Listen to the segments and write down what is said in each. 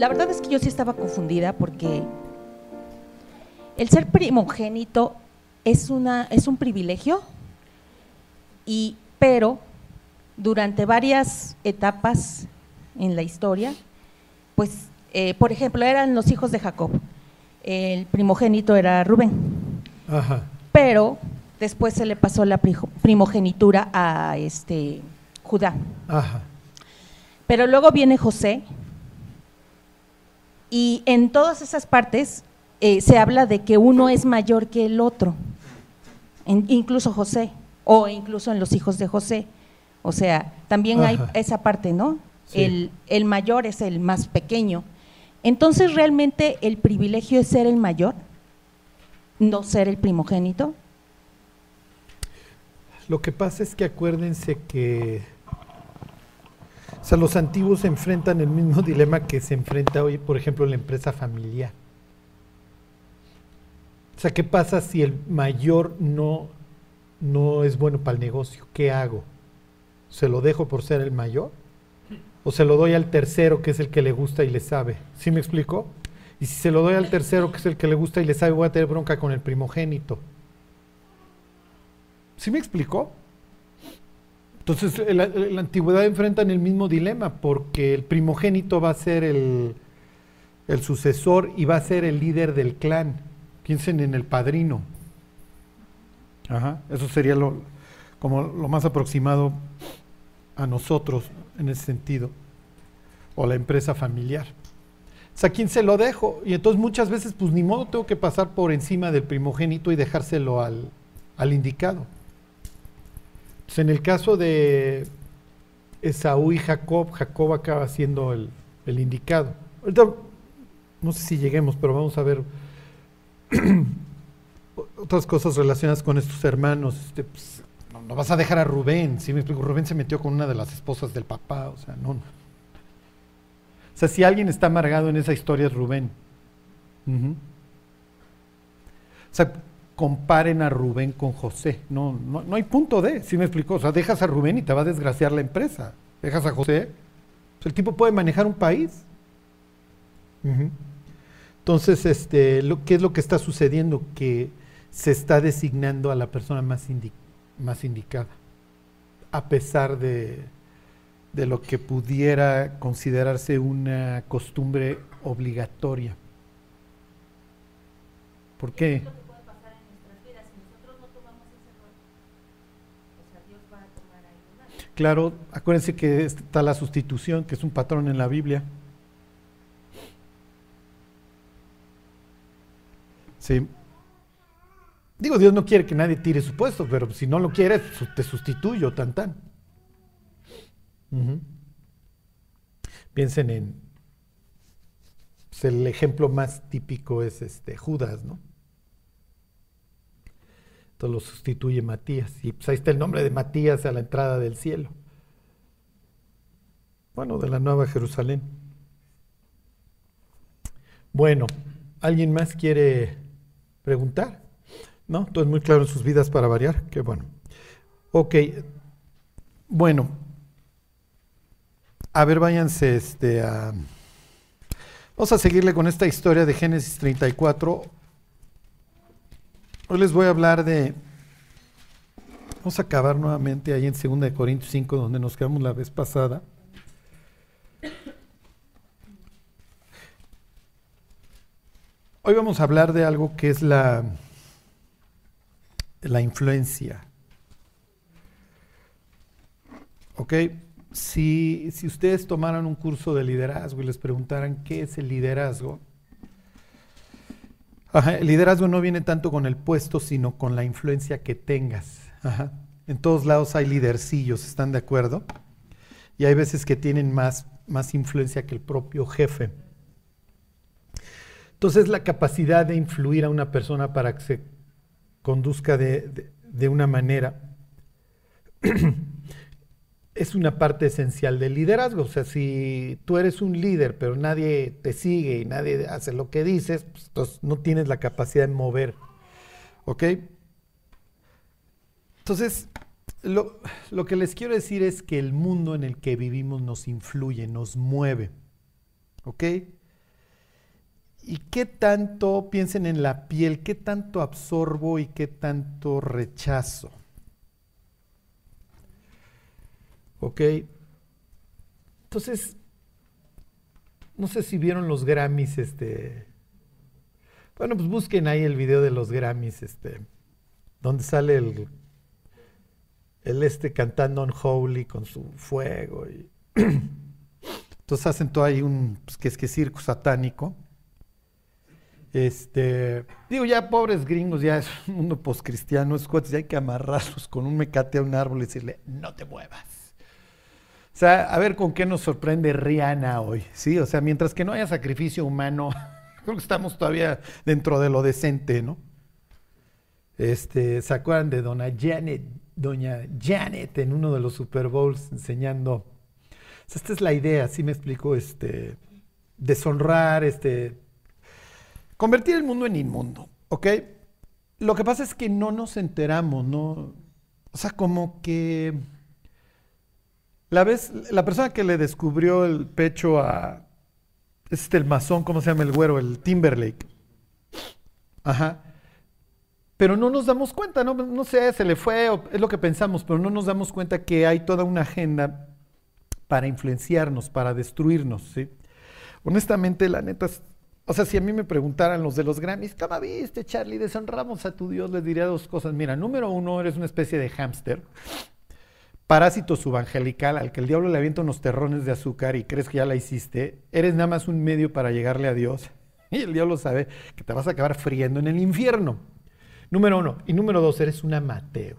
la verdad es que yo sí estaba confundida porque el ser primogénito es, una, es un privilegio, y, pero durante varias etapas en la historia, pues, eh, por ejemplo, eran los hijos de Jacob. El primogénito era Rubén. Pero después se le pasó la primogenitura a este Judá. Pero luego viene José. Y en todas esas partes eh, se habla de que uno es mayor que el otro, incluso José, o incluso en los hijos de José. O sea, también hay esa parte, ¿no? El, el, mayor es el más pequeño. Entonces, ¿realmente el privilegio es ser el mayor? ¿No ser el primogénito? Lo que pasa es que acuérdense que o sea, los antiguos se enfrentan el mismo dilema que se enfrenta hoy, por ejemplo, la empresa familiar. O sea, ¿qué pasa si el mayor no, no es bueno para el negocio? ¿Qué hago? ¿Se lo dejo por ser el mayor? ¿O se lo doy al tercero, que es el que le gusta y le sabe? ¿Sí me explico? Y si se lo doy al tercero, que es el que le gusta y le sabe, voy a tener bronca con el primogénito. ¿Sí me explicó? Entonces, la, la, antigüedad enfrenta en el mismo dilema, porque el primogénito va a ser el, el sucesor y va a ser el líder del clan. Piensen en el padrino. Ajá, eso sería lo, como lo más aproximado a nosotros en ese sentido, o la empresa familiar. O sea, ¿a quién se lo dejo? Y entonces muchas veces, pues ni modo, tengo que pasar por encima del primogénito y dejárselo al, al indicado. Pues, en el caso de Esaú y Jacob, Jacob acaba siendo el, indicado. Ahorita, no sé si lleguemos, pero vamos a ver otras cosas relacionadas con estos hermanos. Este, pues, no, vas a dejar a Rubén, ¿sí me explico? Rubén se metió con una de las esposas del papá, o sea, no. O sea, si alguien está amargado en esa historia es Rubén. O sea, comparen a Rubén con José. No, no, hay punto de, ¿sí me explico? O sea, dejas a Rubén y te va a desgraciar la empresa. Dejas a José, pues el tipo puede manejar un país. Entonces, este, ¿qué es lo que está sucediendo? Que se está designando a la persona más, más indicada, a pesar de, de lo que pudiera considerarse una costumbre obligatoria. ¿Por qué? Claro, acuérdense que está la sustitución, que es un patrón en la Biblia. Sí. Digo, Dios no quiere que nadie tire su puesto, pero si no lo quieres, te sustituyo, tan tan. Piensen en. Pues, el ejemplo más típico es este Judas, ¿no? Entonces lo sustituye Matías. Y pues ahí está el nombre de Matías a la entrada del cielo. Bueno, de la Nueva Jerusalén. Bueno, ¿alguien más quiere preguntar? ¿No? Todo es muy claro en sus vidas para variar. Qué bueno. Ok. Bueno. A ver, váyanse este, a... Vamos a seguirle con esta historia de Génesis 34 Hoy les voy a hablar de... Vamos a acabar nuevamente ahí en 2 Corintios 5, donde nos quedamos la vez pasada. Hoy vamos a hablar de algo que es la, la influencia. ¿Ok? Si, si ustedes tomaran un curso de liderazgo y les preguntaran qué es el liderazgo, el liderazgo no viene tanto con el puesto, sino con la influencia que tengas. En todos lados hay lidercillos, ¿están de acuerdo? Y hay veces que tienen más, más influencia que el propio jefe. Entonces la capacidad de influir a una persona para que se conduzca de, de una manera es una parte esencial del liderazgo. O sea, si tú eres un líder, pero nadie te sigue y nadie hace lo que dices, pues entonces no tienes la capacidad de mover. ¿Ok? Entonces, lo, lo, que les quiero decir es que el mundo en el que vivimos nos influye, nos mueve. ¿Ok? ¿Y qué tanto, piensen en la piel, qué tanto absorbo y qué tanto rechazo? ¿Ok? Entonces, no sé si vieron los Grammys, este... Bueno, pues busquen ahí el video de los Grammys, este, donde sale el, el este cantando Holy con su fuego. Y Entonces hacen todo ahí un, pues, que es que circo satánico. Este, digo, ya pobres gringos, ya es un mundo postcristiano, es ya hay que amarrarlos con un mecate a un árbol y decirle, no te muevas. Sea, a ver con qué nos sorprende Rihanna hoy, ¿sí? O sea, mientras que no haya sacrificio humano, creo que estamos todavía dentro de lo decente, ¿no? Este, ¿se acuerdan de Dona Janet, Doña Janet en uno de los Super Bowls enseñando? esta es la idea, ¿sí me explico? Este, deshonrar, este, Convertir el mundo en inmundo, ¿ok? Lo que pasa es que no nos enteramos, ¿no? O sea, como que la vez, la persona que le descubrió el pecho a este el masón, ¿cómo se llama el güero? El Timberlake. Ajá. Pero no nos damos cuenta, no, no sé, se le fue, es lo que pensamos, pero no nos damos cuenta que hay toda una agenda para influenciarnos, para destruirnos, ¿sí? Honestamente, la neta, o sea, si a mí me preguntaran los de los Grammys, ¿cómo viste, Charlie? Deshonramos a tu Dios, les diría dos cosas. Mira, número uno, eres una especie de hámster, parásito subangelical, al que el diablo le avienta unos terrones de azúcar y crees que ya la hiciste. Eres nada más un medio para llegarle a Dios. Y el diablo sabe que te vas a acabar friendo en el infierno. Número uno. Y número dos, eres un amateur.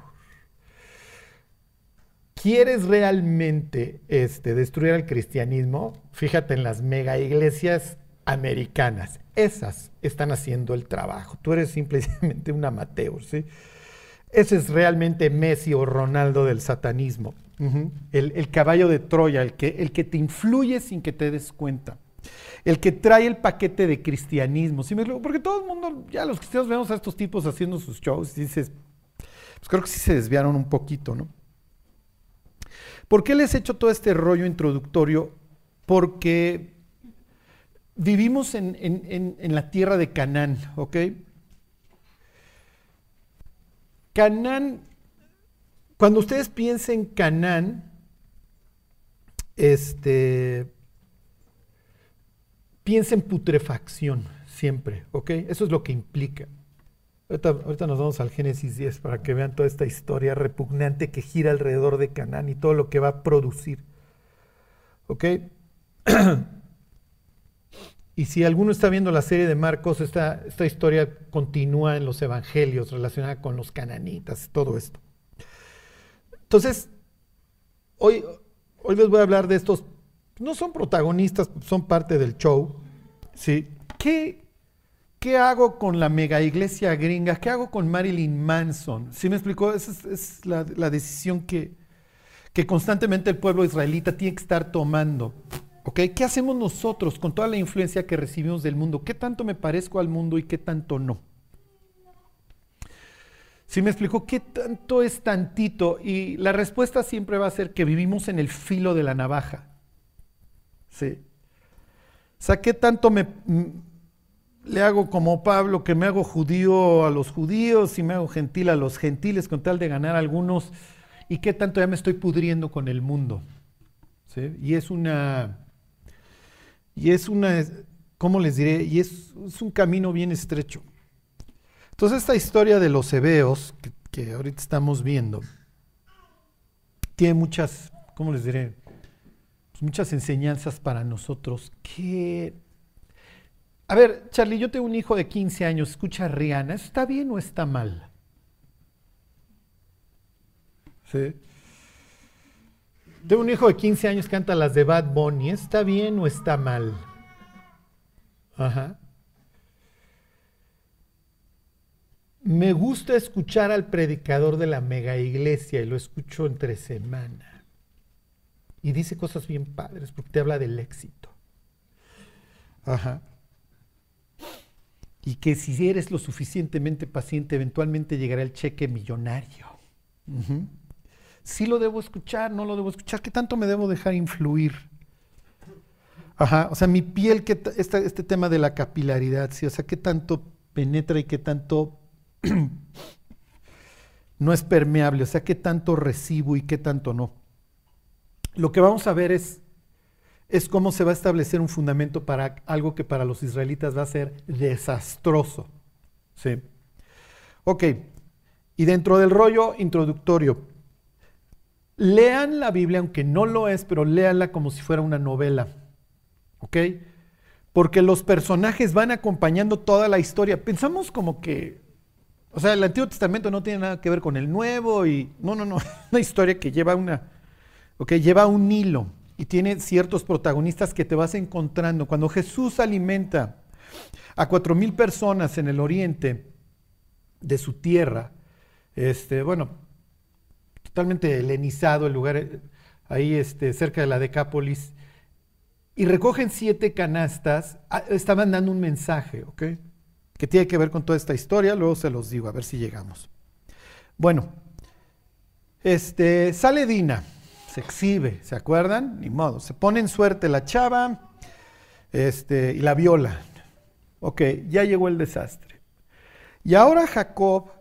¿Quieres realmente este, destruir al cristianismo? Fíjate en las mega iglesias americanas. Esas están haciendo el trabajo. Tú eres simplemente un amateur, ¿sí? Ese es realmente Messi o Ronaldo del satanismo. el, caballo de Troya, el que, el que te influye sin que te des cuenta. El que trae el paquete de cristianismo. ¿sí? Porque todo el mundo, ya los cristianos vemos a estos tipos haciendo sus shows y dices, pues creo que sí se desviaron un poquito, ¿no? ¿Por qué les he hecho todo este rollo introductorio? Porque vivimos en, la tierra de Canaán, ¿ok? Canaán, cuando ustedes piensen Canaán, este, piensen putrefacción siempre, ¿ok? Eso es lo que implica. Ahorita, ahorita, nos vamos al Génesis 10 para que vean toda esta historia repugnante que gira alrededor de Canaán y todo lo que va a producir. ¿Ok? Y si alguno está viendo la serie de Marcos, esta, esta historia continúa en los evangelios relacionada con los cananitas, todo esto. Entonces, hoy, hoy les voy a hablar de estos, no son protagonistas, son parte del show. ¿sí? ¿Qué, ¿Qué hago con la mega iglesia gringa? ¿Qué hago con Marilyn Manson? ¿Sí me explicó? Esa es, la, la, decisión que, que constantemente el pueblo israelita tiene que estar tomando. ¿Qué hacemos nosotros con toda la influencia que recibimos del mundo? ¿Qué tanto me parezco al mundo y qué tanto no? Si me explico, ¿qué tanto es tantito? Y la respuesta siempre va a ser que vivimos en el filo de la navaja. ¿Sí? O sea, ¿qué tanto me, le hago como Pablo, que me hago judío a los judíos y me hago gentil a los gentiles con tal de ganar algunos? ¿Y qué tanto ya me estoy pudriendo con el mundo? ¿Sí? Y es una y es una, ¿cómo les diré? Y es, un camino bien estrecho. Entonces esta historia de los hebeos que, ahorita estamos viendo, tiene muchas, ¿cómo les diré? Pues muchas enseñanzas para nosotros que... A ver, Charlie, yo tengo un hijo de 15 años, escucha a Rihanna, está bien o está mal? ¿Sí? Tengo un hijo de 15 años que canta las de Bad Bunny. ¿Está bien o está mal? Ajá. Me gusta escuchar al predicador de la mega iglesia y lo escucho entre semana. Y dice cosas bien padres porque te habla del éxito. Ajá. Y que si eres lo suficientemente paciente, eventualmente llegará el cheque millonario. Ajá si lo debo escuchar, no lo debo escuchar, ¿qué tanto me debo dejar influir? Ajá, o sea, mi piel, este, este tema de la capilaridad, sí, o sea, qué tanto penetra y qué tanto no es permeable, o sea, qué tanto recibo y qué tanto no. Lo que vamos a ver es, es cómo se va a establecer un fundamento para algo que para los israelitas va a ser desastroso. Sí. Ok, y dentro del rollo introductorio, lean la Biblia, aunque no lo es, pero léanla como si fuera una novela. ¿Ok? Porque los personajes van acompañando toda la historia. Pensamos como que, o sea, el Antiguo Testamento no tiene nada que ver con el Nuevo y, no, no, no, una historia que lleva una, ok, lleva un hilo y tiene ciertos protagonistas que te vas encontrando. Cuando Jesús alimenta a cuatro mil personas en el oriente de su tierra, este, bueno, totalmente helenizado el lugar eh, ahí este, cerca de la Decápolis, y recogen siete canastas, ah, estaban dando un mensaje, ¿ok? Que tiene que ver con toda esta historia, luego se los digo, a ver si llegamos. Bueno, este, sale Dina, se exhibe, ¿se acuerdan? Ni modo, se pone en suerte la chava este, y la viola. Ok, ya llegó el desastre. Y ahora Jacob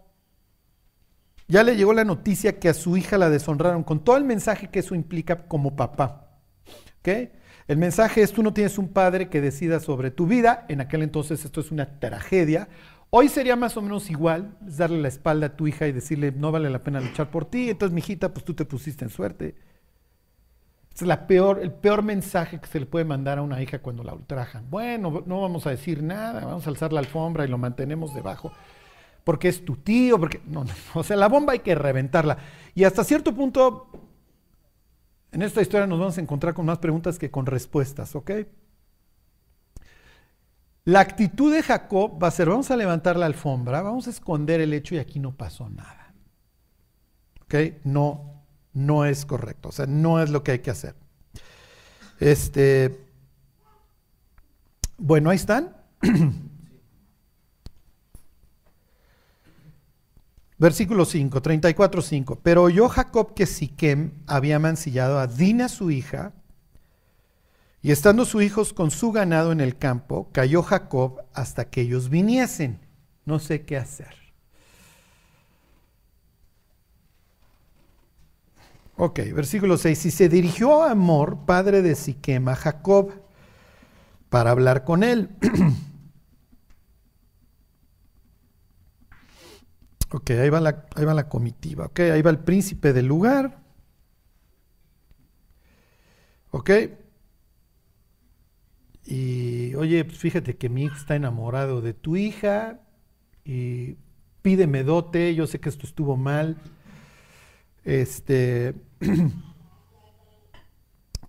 ya le llegó la noticia que a su hija la deshonraron, con todo el mensaje que eso implica como papá. ¿Ok? El mensaje es, tú no tienes un padre que decida sobre tu vida. En aquel entonces esto es una tragedia. Hoy sería más o menos igual, darle la espalda a tu hija y decirle, no vale la pena luchar por ti. Entonces, mi hijita, pues tú te pusiste en suerte. Es la peor, el peor mensaje que se le puede mandar a una hija cuando la ultrajan. Bueno, no vamos a decir nada, vamos a alzar la alfombra y lo mantenemos debajo. Porque es tu tío, porque... No, no, o sea, la bomba hay que reventarla. Y hasta cierto punto en esta historia nos vamos a encontrar con más preguntas que con respuestas, ¿ok? La actitud de Jacob va a ser, vamos a levantar la alfombra, vamos a esconder el hecho y aquí no pasó nada. ¿Ok? No, no es correcto, o sea, no es lo que hay que hacer. Este, bueno, ahí están. Versículo 5, 34, 5. Pero oyó Jacob que Siquem había mancillado a Dina su hija, y estando sus hijos con su ganado en el campo, cayó Jacob hasta que ellos viniesen. No sé qué hacer. Ok, versículo 6. Y se dirigió a Amor, padre de Siquem, a Jacob, para hablar con él. Ok, ahí va, la, ahí va la comitiva. Ok, ahí va el príncipe del lugar. Ok. Y oye, pues fíjate que mi hijo está enamorado de tu hija y pídeme dote, yo sé que esto estuvo mal. Este,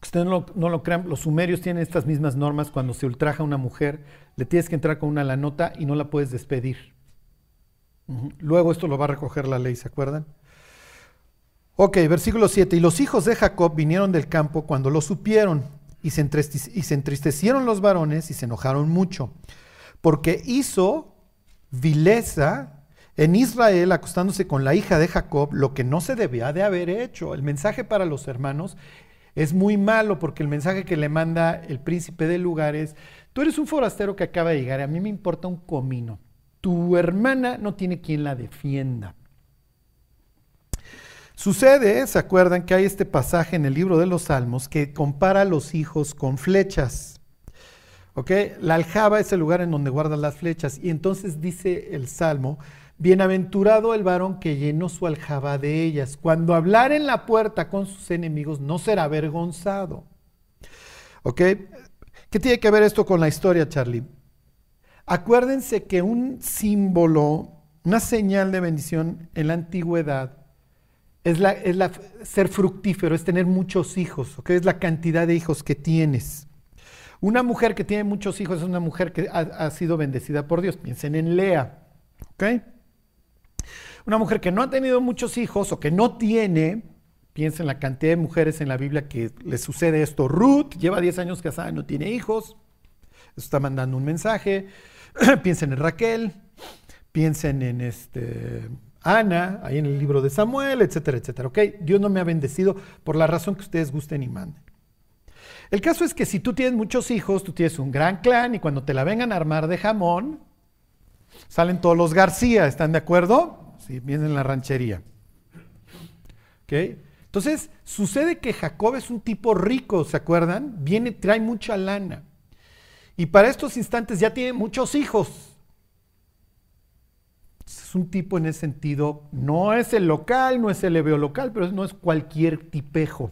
ustedes no, no, lo crean, los sumerios tienen estas mismas normas cuando se ultraja a una mujer, le tienes que entrar con una la nota y no la puedes despedir. Luego esto lo va a recoger la ley, ¿se acuerdan? Ok, versículo 7. Y los hijos de Jacob vinieron del campo cuando lo supieron y se, entristecieron los varones y se enojaron mucho, porque hizo vileza en Israel acostándose con la hija de Jacob lo que no se debía de haber hecho. El mensaje para los hermanos es muy malo porque el mensaje que le manda el príncipe del lugar es, tú eres un forastero que acaba de llegar, y a mí me importa un comino tu hermana no tiene quien la defienda. Sucede, ¿se acuerdan que hay este pasaje en el libro de los Salmos que compara a los hijos con flechas? ¿Ok? La aljaba es el lugar en donde guardan las flechas. Y entonces dice el Salmo, bienaventurado el varón que llenó su aljaba de ellas. Cuando hablar en la puerta con sus enemigos no será avergonzado. ¿Ok? ¿Qué tiene que ver esto con la historia, Charlie? Acuérdense que un símbolo, una señal de bendición en la antigüedad es, la, ser fructífero, es tener muchos hijos, que es la cantidad de hijos que tienes. Una mujer que tiene muchos hijos es una mujer que ha, sido bendecida por Dios. Piensen en Lea. Una mujer que no ha tenido muchos hijos o que no tiene, piensen en la cantidad de mujeres en la Biblia que le sucede esto. Ruth lleva 10 años casada y no tiene hijos. Está mandando un mensaje. piensen en Raquel, piensen en este, Ana, ahí en el libro de Samuel, etcétera, etcétera. ¿ok? Dios no me ha bendecido por la razón que ustedes gusten y manden. El caso es que si tú tienes muchos hijos, tú tienes un gran clan y cuando te la vengan a armar de jamón, salen todos los García, ¿están de acuerdo? Sí, vienen en la ranchería. ¿Ok? Entonces, sucede que Jacob es un tipo rico, ¿se acuerdan? Viene, trae mucha lana. Y para estos instantes ya tiene muchos hijos. Es un tipo en ese sentido, no es el local, no es el leveo local, pero no es cualquier tipejo.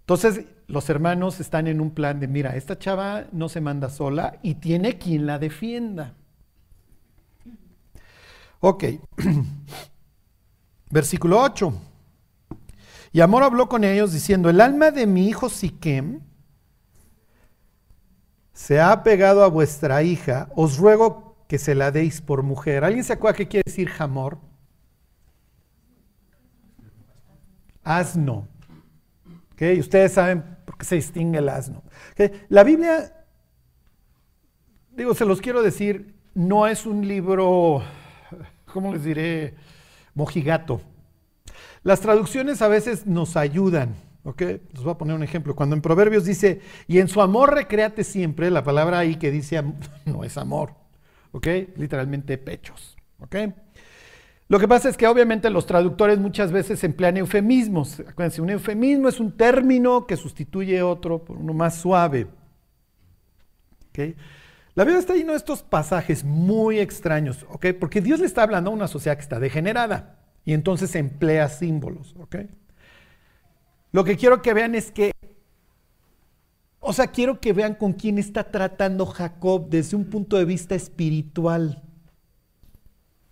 Entonces, los hermanos están en un plan de, mira, esta chava no se manda sola y tiene quien la defienda. Ok, versículo 8. Y Amor habló con ellos diciendo, el alma de mi hijo Siquem se ha pegado a vuestra hija, os ruego que se la deis por mujer. ¿Alguien se acuerda qué quiere decir jamor? Asno. Ustedes saben por qué se distingue el asno. La Biblia, digo, se los quiero decir, no es un libro, ¿cómo les diré? Mojigato. Las traducciones a veces nos ayudan. ¿Ok? Les voy a poner un ejemplo. Cuando en Proverbios dice, y en su amor recréate siempre, la palabra ahí que dice no es amor, ¿ok? Literalmente pechos, ¿ok? Lo que pasa es que obviamente los traductores muchas veces emplean eufemismos. Acuérdense, un eufemismo es un término que sustituye otro por uno más suave. ¿ok? La Biblia está llena de estos pasajes muy extraños, ¿ok? Porque Dios le está hablando a una sociedad que está degenerada y entonces emplea símbolos, ¿ok? Lo que quiero que vean es que, o sea, quiero que vean con quién está tratando Jacob desde un punto de vista espiritual.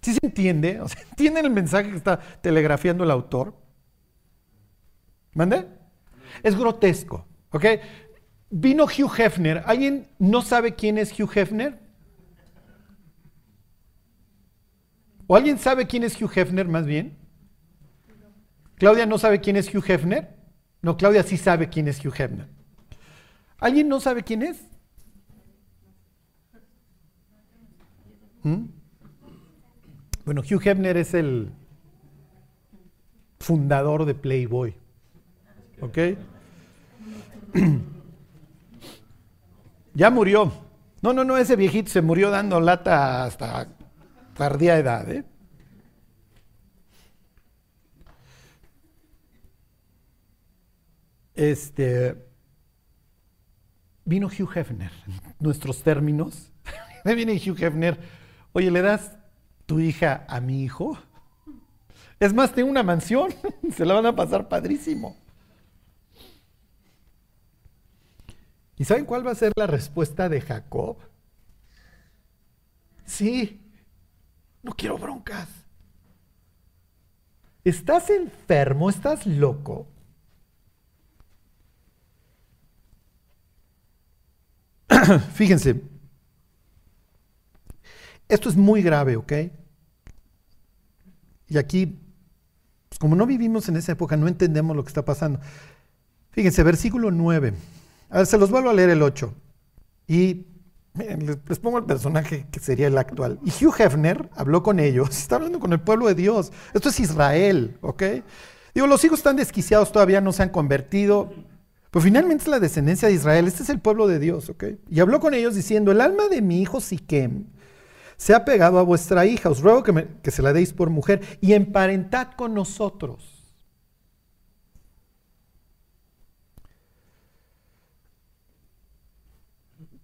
¿Sí se entiende? O ¿entienden el mensaje que está telegrafiando el autor? ¿Mande? Es grotesco, ¿ok? Vino Hugh Hefner. ¿Alguien no sabe quién es Hugh Hefner? ¿O alguien sabe quién es Hugh Hefner más bien? ¿Claudia no sabe quién es Hugh Hefner? No, Claudia sí sabe quién es Hugh Hefner. ¿Alguien no sabe quién es? ¿Mm? Bueno, Hugh Hefner es el fundador de Playboy. ¿Ok? ya murió. No, no, no, ese viejito se murió dando lata hasta tardía edad. ¿eh? Este, vino Hugh Hefner, nuestros términos. Me viene Hugh Hefner, oye, ¿le das tu hija a mi hijo? Es más, tengo una mansión, se la van a pasar padrísimo. ¿Y saben cuál va a ser la respuesta de Jacob? Sí, no quiero broncas. ¿Estás enfermo? ¿Estás loco? Fíjense, esto es muy grave, ¿ok? Y aquí, pues, como no vivimos en esa época, no entendemos lo que está pasando. Fíjense, versículo 9. A ver, se los vuelvo a leer el 8. Y les, pongo el personaje que sería el actual. Y Hugh Hefner habló con ellos, está hablando con el pueblo de Dios. Esto es Israel, ¿ok? Digo, los hijos están desquiciados, todavía no se han convertido. Pues finalmente es la descendencia de Israel, este es el pueblo de Dios, ¿ok? Y habló con ellos diciendo, el alma de mi hijo Siquem se ha pegado a vuestra hija, os ruego que, que se la deis por mujer y emparentad con nosotros.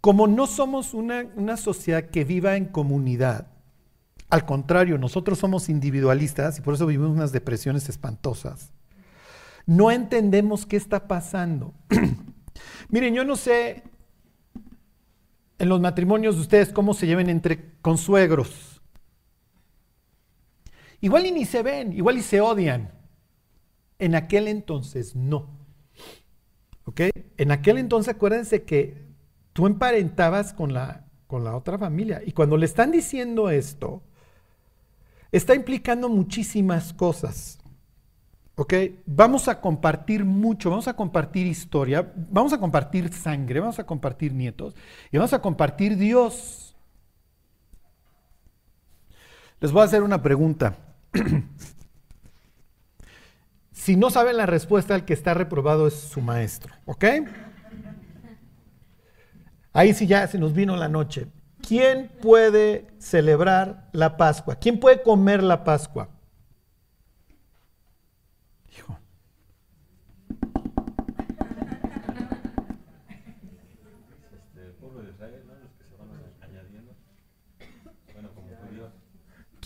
Como no somos una, una, sociedad que viva en comunidad, al contrario, nosotros somos individualistas y por eso vivimos unas depresiones espantosas. No entendemos qué está pasando. Miren, yo no sé en los matrimonios de ustedes cómo se lleven entre consuegros. Igual y ni se ven, igual y se odian. En aquel entonces no. ¿Ok? En aquel entonces acuérdense que tú emparentabas con la, con la otra familia. Y cuando le están diciendo esto, está implicando muchísimas cosas. ¿Ok? Vamos a compartir mucho, vamos a compartir historia, vamos a compartir sangre, vamos a compartir nietos y vamos a compartir Dios. Les voy a hacer una pregunta. si no saben la respuesta, el que está reprobado es su maestro, ¿ok? Ahí sí ya se nos vino la noche. ¿Quién puede celebrar la Pascua? ¿Quién puede comer la Pascua?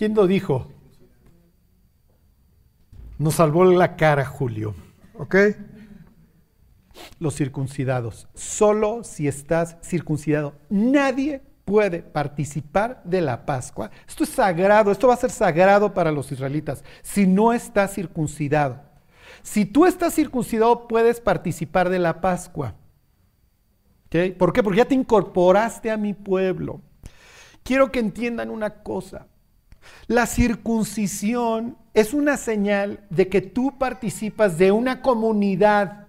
¿Quién lo dijo? Nos salvó la cara Julio. ¿Ok? Los circuncidados. Solo si estás circuncidado. Nadie puede participar de la Pascua. Esto es sagrado, esto va a ser sagrado para los israelitas. Si no estás circuncidado. Si tú estás circuncidado, puedes participar de la Pascua. ¿Ok? ¿Por qué? Porque ya te incorporaste a mi pueblo. Quiero que entiendan una cosa. La circuncisión es una señal de que tú participas de una comunidad.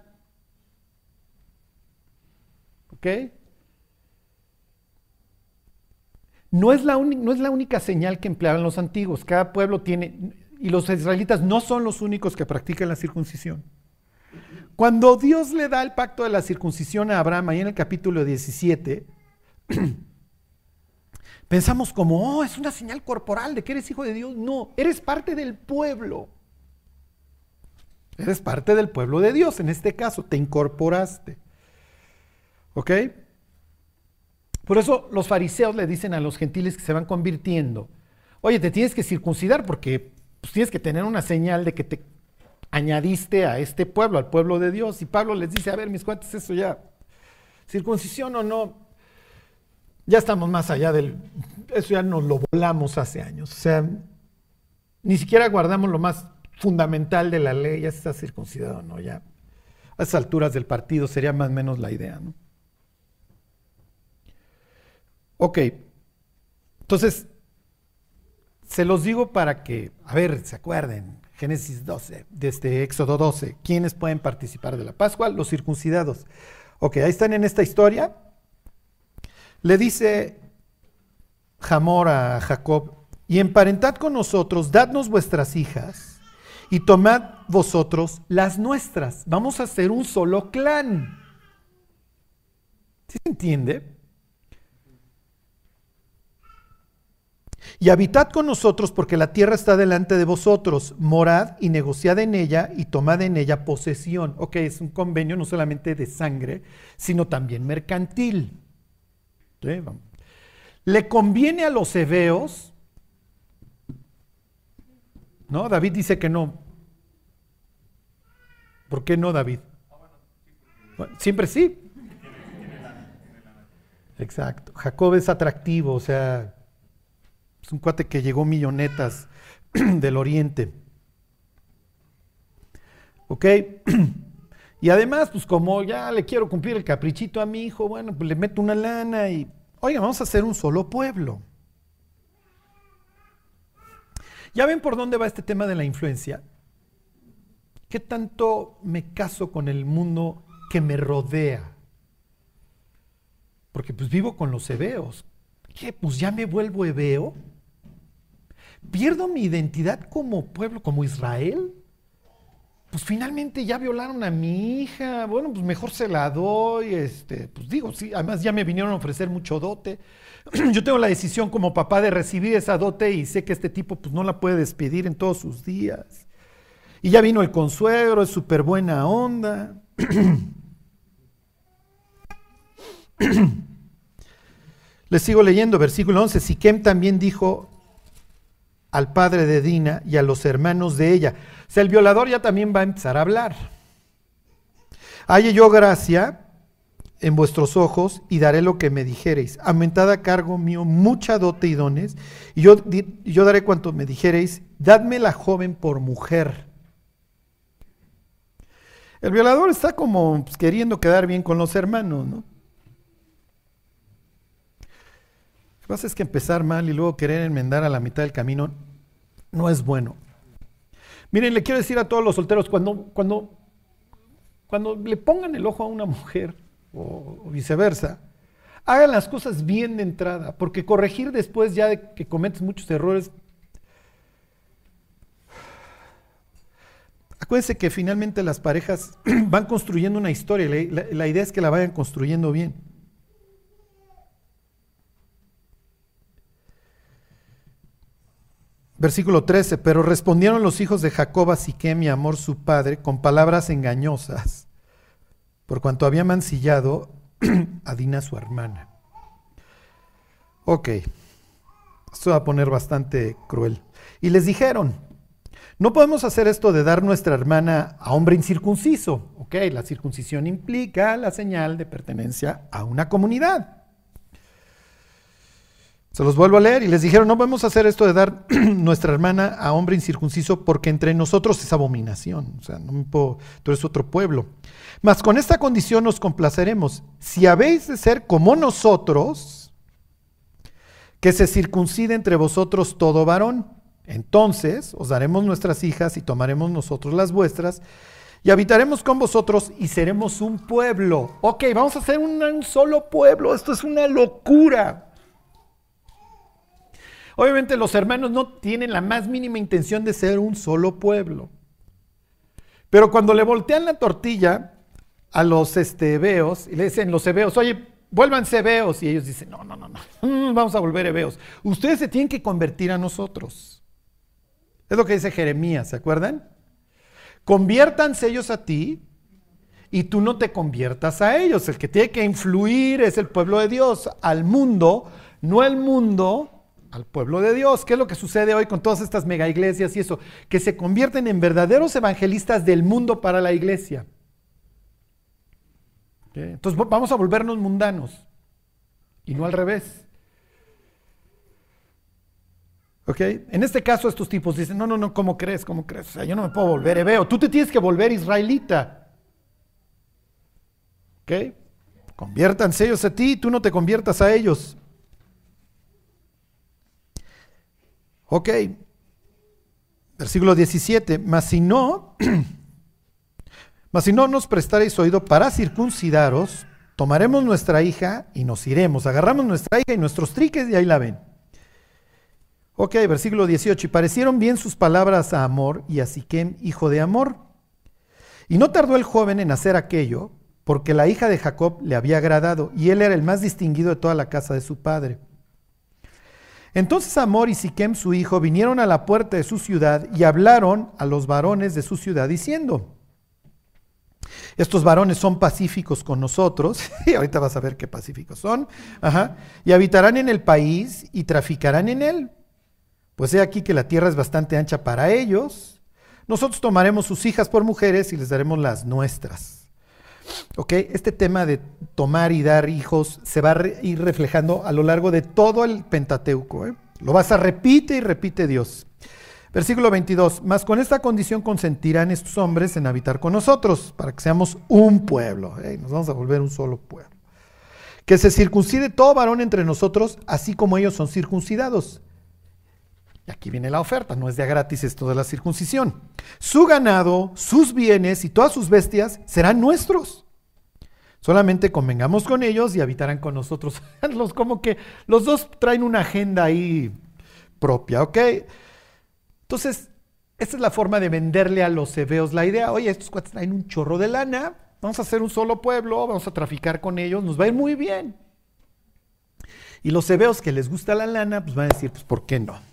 ¿Ok? No es, la no es la única señal que empleaban los antiguos. Cada pueblo tiene, y los israelitas no son los únicos que practican la circuncisión. Cuando Dios le da el pacto de la circuncisión a Abraham, ahí en el capítulo 17, Pensamos como, oh, es una señal corporal de que eres hijo de Dios. No, eres parte del pueblo. Eres parte del pueblo de Dios, en este caso, te incorporaste. ¿Ok? Por eso los fariseos le dicen a los gentiles que se van convirtiendo, oye, te tienes que circuncidar porque pues, tienes que tener una señal de que te añadiste a este pueblo, al pueblo de Dios. Y Pablo les dice, a ver, mis cuates, eso ya, circuncisión o no, ya estamos más allá del... Eso ya nos lo volamos hace años. O sea, ni siquiera guardamos lo más fundamental de la ley, ya está circuncidado, ¿no? Ya a esas alturas del partido sería más o menos la idea, ¿no? Ok, entonces, se los digo para que, a ver, se acuerden, Génesis 12, desde este Éxodo 12, ¿quiénes pueden participar de la Pascua? Los circuncidados. Ok, ahí están en esta historia. Le dice Jamor a Jacob, y emparentad con nosotros, dadnos vuestras hijas, y tomad vosotros las nuestras. Vamos a ser un solo clan. ¿Sí se entiende? Y habitad con nosotros porque la tierra está delante de vosotros. Morad y negociad en ella y tomad en ella posesión. Ok, es un convenio no solamente de sangre, sino también mercantil. Le conviene a los hebeos, ¿no? David dice que no. ¿Por qué no, David? siempre sí. Exacto. Jacob es atractivo, o sea, es un cuate que llegó millonetas del oriente. ¿Ok? Y además, pues como ya le quiero cumplir el caprichito a mi hijo, bueno, pues le meto una lana y, oiga, vamos a hacer un solo pueblo. ¿Ya ven por dónde va este tema de la influencia? ¿Qué tanto me caso con el mundo que me rodea? Porque pues vivo con los hebeos. ¿Qué? Pues ya me vuelvo hebeo. ¿Pierdo mi identidad como pueblo, como Israel? Pues finalmente ya violaron a mi hija, bueno, pues mejor se la doy, este, pues digo, sí, además ya me vinieron a ofrecer mucho dote. Yo tengo la decisión como papá de recibir esa dote y sé que este tipo pues no la puede despedir en todos sus días. Y ya vino el consuegro, es súper buena onda. Les sigo leyendo, versículo 11. Siquem también dijo al padre de Dina y a los hermanos de ella. O sea, el violador ya también va a empezar a hablar. Halle yo gracia en vuestros ojos y daré lo que me dijereis. Aumentad a cargo mío mucha dote y dones, y yo, yo daré cuanto me dijereis. Dadme la joven por mujer. El violador está como pues, queriendo quedar bien con los hermanos, ¿no? Lo que pasa es que empezar mal y luego querer enmendar a la mitad del camino no es bueno. Miren, le quiero decir a todos los solteros, cuando, cuando, cuando le pongan el ojo a una mujer o, viceversa, hagan las cosas bien de entrada, porque corregir después ya de que cometes muchos errores, acuérdense que finalmente las parejas van construyendo una historia, la idea es que la vayan construyendo bien. Versículo 13, pero respondieron los hijos de Jacob a Siquem y Amor su padre con palabras engañosas, por cuanto había mancillado a Dina su hermana. Ok, esto va a poner bastante cruel. Y les dijeron, no podemos hacer esto de dar nuestra hermana a hombre incircunciso. Ok, la circuncisión implica la señal de pertenencia a una comunidad. Se los vuelvo a leer y les dijeron, no podemos hacer esto de dar nuestra hermana a hombre incircunciso porque entre nosotros es abominación. O sea, no tú eres otro pueblo. Mas con esta condición nos complaceremos. Si habéis de ser como nosotros, que se circuncide entre vosotros todo varón. Entonces os daremos nuestras hijas y tomaremos nosotros las vuestras y habitaremos con vosotros y seremos un pueblo. Ok, vamos a ser un solo pueblo. Esto es una locura. Obviamente los hermanos no tienen la más mínima intención de ser un solo pueblo. Pero cuando le voltean la tortilla a los este, y le dicen los hebeos, oye, vuélvanse hebeos. Y ellos dicen, no, no, no, no, mm, vamos a volver hebeos. Ustedes se tienen que convertir a nosotros. Es lo que dice Jeremías, ¿se acuerdan? Conviértanse ellos a ti y tú no te conviertas a ellos. El que tiene que influir es el pueblo de Dios al mundo, no el mundo al pueblo de Dios. ¿Qué es lo que sucede hoy con todas estas mega iglesias y eso? Que se convierten en verdaderos evangelistas del mundo para la iglesia. Entonces vamos a volvernos mundanos y no al revés. ¿Ok? En este caso estos tipos dicen, no, no, no, ¿cómo crees? ¿Cómo crees? O sea, yo no me puedo volver hebreo. Tú te tienes que volver israelita. ¿Ok? Conviértanse ellos a ti, tú no te conviertas a ellos. Ok, versículo 17, mas si no, mas si no nos prestaréis oído para circuncidaros, tomaremos nuestra hija y nos iremos, agarramos nuestra hija y nuestros triques y ahí la ven. Ok, versículo 18, y parecieron bien sus palabras a Amor y a Siquem, hijo de Amor. Y no tardó el joven en hacer aquello, porque la hija de Jacob le había agradado, y él era el más distinguido de toda la casa de su padre. Entonces Amor y Siquem su hijo vinieron a la puerta de su ciudad y hablaron a los varones de su ciudad diciendo, estos varones son pacíficos con nosotros, y ahorita vas a ver qué pacíficos son, y habitarán en el país y traficarán en él. Pues he aquí que la tierra es bastante ancha para ellos. Nosotros tomaremos sus hijas por mujeres y les daremos las nuestras. ¿Ok? Este tema de tomar y dar hijos se va a ir reflejando a lo largo de todo el Pentateuco. ¿eh? Lo vas a repite y repite Dios. Versículo 22, mas con esta condición consentirán estos hombres en habitar con nosotros, para que seamos un pueblo. Nos vamos a volver un solo pueblo. Que se circuncide todo varón entre nosotros, así como ellos son circuncidados. Y aquí viene la oferta, no es de gratis esto de la circuncisión. Su ganado, sus bienes y todas sus bestias serán nuestros. Solamente convengamos con ellos y habitarán con nosotros. los, como que los dos traen una agenda ahí propia, ¿ok? Entonces, esta es la forma de venderle a los hebeos la idea. Oye, estos cuates traen un chorro de lana, vamos a hacer un solo pueblo, vamos a traficar con ellos, nos va a ir muy bien. Y los hebeos que les gusta la lana, pues van a decir, pues, ¿por qué no?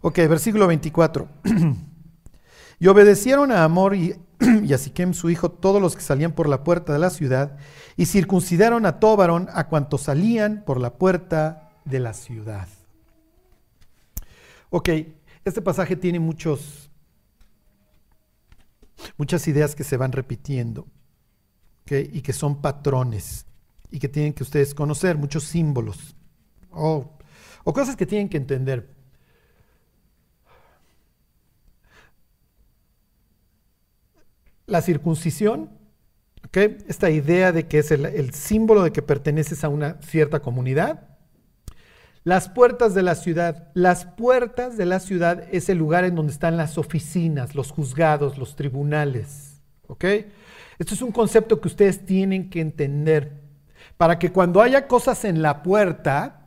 Ok, versículo 24. y obedecieron a Amor y y a Siquem su hijo todos los que salían por la puerta de la ciudad, y circuncidaron a todo a cuantos salían por la puerta de la ciudad. Ok, este pasaje tiene muchos, muchas ideas que se van repitiendo y que son patrones y que tienen que ustedes conocer, muchos símbolos o cosas que tienen que entender. La circuncisión, esta idea de que es el, símbolo de que perteneces a una cierta comunidad. Las puertas de la ciudad. Las puertas de la ciudad es el lugar en donde están las oficinas, los juzgados, los tribunales. ¿Ok? Esto es un concepto que ustedes tienen que entender. Para que cuando haya cosas en la puerta,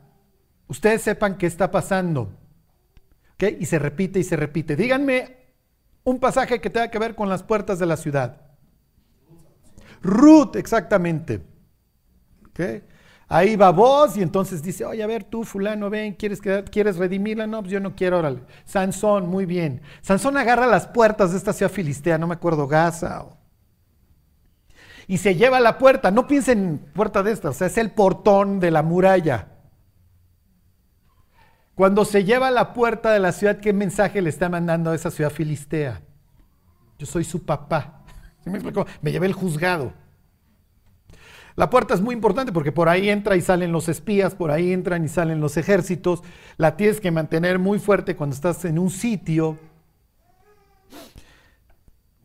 ustedes sepan qué está pasando. Y se repite y se repite. Díganme un pasaje que tenga que ver con las puertas de la ciudad. Ruth, exactamente. Ahí va vos y entonces dice, oye, a ver, tú fulano, ven, ¿quieres, ¿quieres redimirla? No, pues yo no quiero, órale. Sansón, muy bien. Sansón agarra las puertas de esta ciudad filistea, no me acuerdo, Gaza. Y se lleva la puerta, no piensen puerta de esta, o sea, es el portón de la muralla. Cuando se lleva la puerta de la ciudad, ¿qué mensaje le está mandando a esa ciudad filistea? Yo soy su papá. me Me llevé el juzgado. La puerta es muy importante porque por ahí entra y salen los espías, por ahí entran y salen los ejércitos. La tienes que mantener muy fuerte cuando estás en un sitio.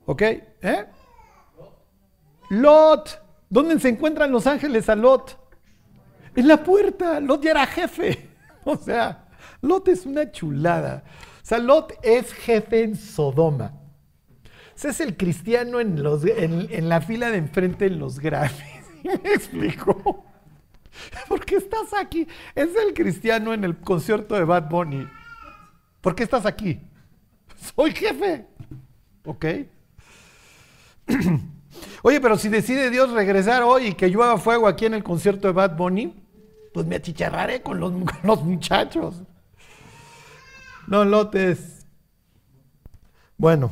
¿Ok? ¿Eh? Lot. ¿Dónde se encuentran los ángeles a Lot? En la puerta. Lot ya era jefe. O sea, Lot es una chulada. O sea, Lot es jefe en Sodoma. O sea, es el cristiano en, la fila de enfrente en los Grammys. ¿Me explico? ¿Por qué estás aquí? Es el cristiano en el concierto de Bad Bunny. ¿Por qué estás aquí? Soy jefe. ¿Ok? Oye, pero si decide Dios regresar hoy y que llueva fuego aquí en el concierto de Bad Bunny, pues me achicharraré con los muchachos. No, lotes. Bueno.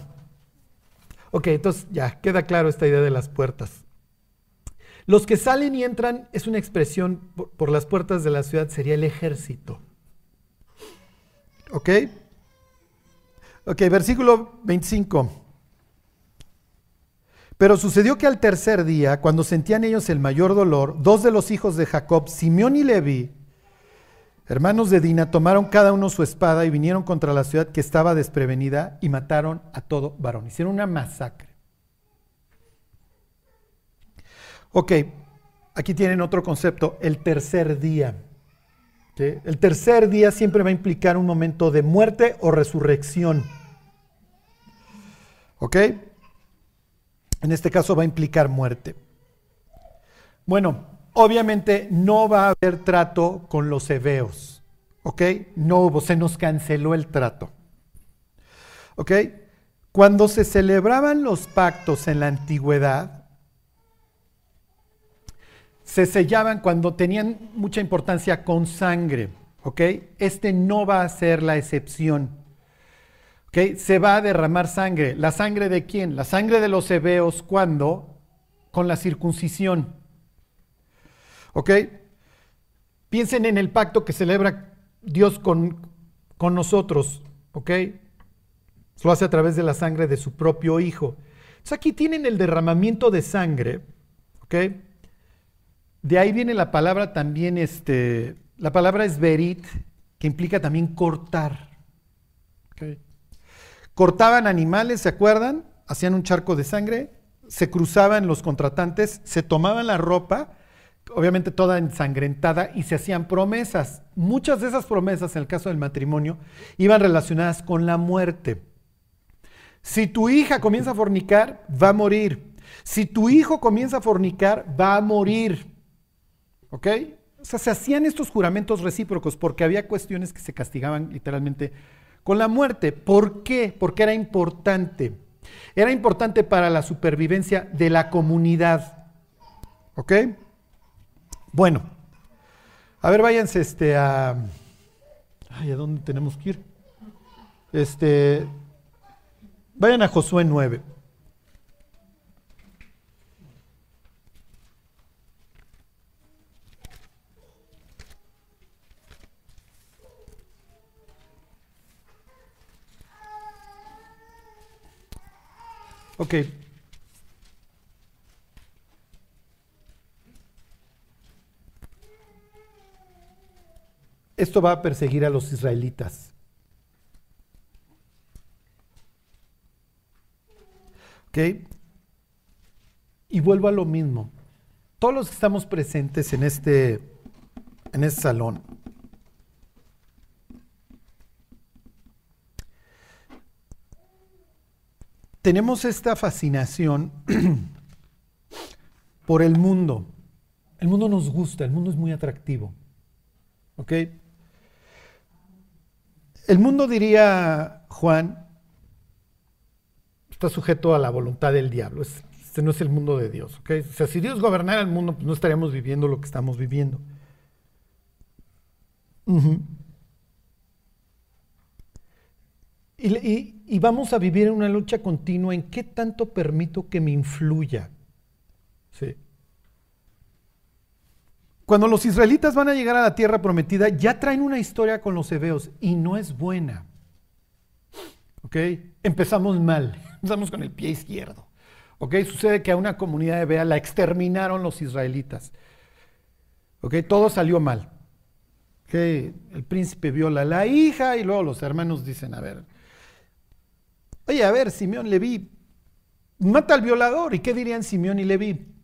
Ok, entonces ya, queda claro esta idea de las puertas. Los que salen y entran es una expresión por, las puertas de la ciudad, sería el ejército. ¿Ok? Ok, versículo 25. Pero sucedió que al tercer día, cuando sentían ellos el mayor dolor, dos de los hijos de Jacob, Simeón y Levi, hermanos de Dina, tomaron cada uno su espada y vinieron contra la ciudad que estaba desprevenida y mataron a todo varón. Hicieron una masacre. Ok, aquí tienen otro concepto, el tercer día. El tercer día siempre va a implicar un momento de muerte o resurrección. ¿Ok? En este caso va a implicar muerte. Bueno, obviamente no va a haber trato con los hebeos. ¿Ok? No hubo, se nos canceló el trato. ¿Ok? Cuando se celebraban los pactos en la antigüedad, se sellaban cuando tenían mucha importancia con sangre. ¿ok? Este no va a ser la excepción. ¿ok? Se va a derramar sangre. ¿La sangre de quién? La sangre de los hebeos, ¿cuándo? Con la circuncisión. ¿Ok? Piensen en el pacto que celebra Dios con, con nosotros. ¿Ok? Lo hace a través de la sangre de su propio Hijo. Entonces aquí tienen el derramamiento de sangre. ¿Ok? De ahí viene la palabra también, este, la palabra es verit, que implica también cortar. Cortaban animales, ¿se acuerdan? Hacían un charco de sangre, se cruzaban los contratantes, se tomaban la ropa, obviamente toda ensangrentada, y se hacían promesas. Muchas de esas promesas, en el caso del matrimonio, iban relacionadas con la muerte. Si tu hija comienza a fornicar, va a morir. Si tu hijo comienza a fornicar, va a morir. ¿Ok? O sea, se hacían estos juramentos recíprocos porque había cuestiones que se castigaban literalmente con la muerte. ¿Por qué? Porque era importante. Era importante para la supervivencia de la comunidad. ¿Ok? Bueno, a ver, váyanse este, a... Ay, ¿a dónde tenemos que ir? Este, vayan a Josué 9. Ok. Esto va a perseguir a los israelitas. ¿Ok? Y vuelvo a lo mismo. Todos los que estamos presentes en este, en este salón, tenemos esta fascinación por el mundo. El mundo nos gusta, el mundo es muy atractivo. ¿Ok? El mundo, diría Juan, está sujeto a la voluntad del diablo. Este no es el mundo de Dios. O sea, si Dios gobernara el mundo, pues no estaríamos viviendo lo que estamos viviendo. y, vamos a vivir en una lucha continua en qué tanto permito que me influya. Sí. Cuando los israelitas van a llegar a la tierra prometida, ya traen una historia con los hebeos y no es buena. ¿Ok? Empezamos mal, empezamos con el pie izquierdo. ¿Ok? Sucede que a una comunidad hebea la exterminaron los israelitas. ¿Ok? Todo salió mal. ¿Ok? El príncipe viola a la hija y luego los hermanos dicen, a ver, oye, a ver, Simeón Leví, mata al violador. ¿Y qué dirían Simeón y Leví?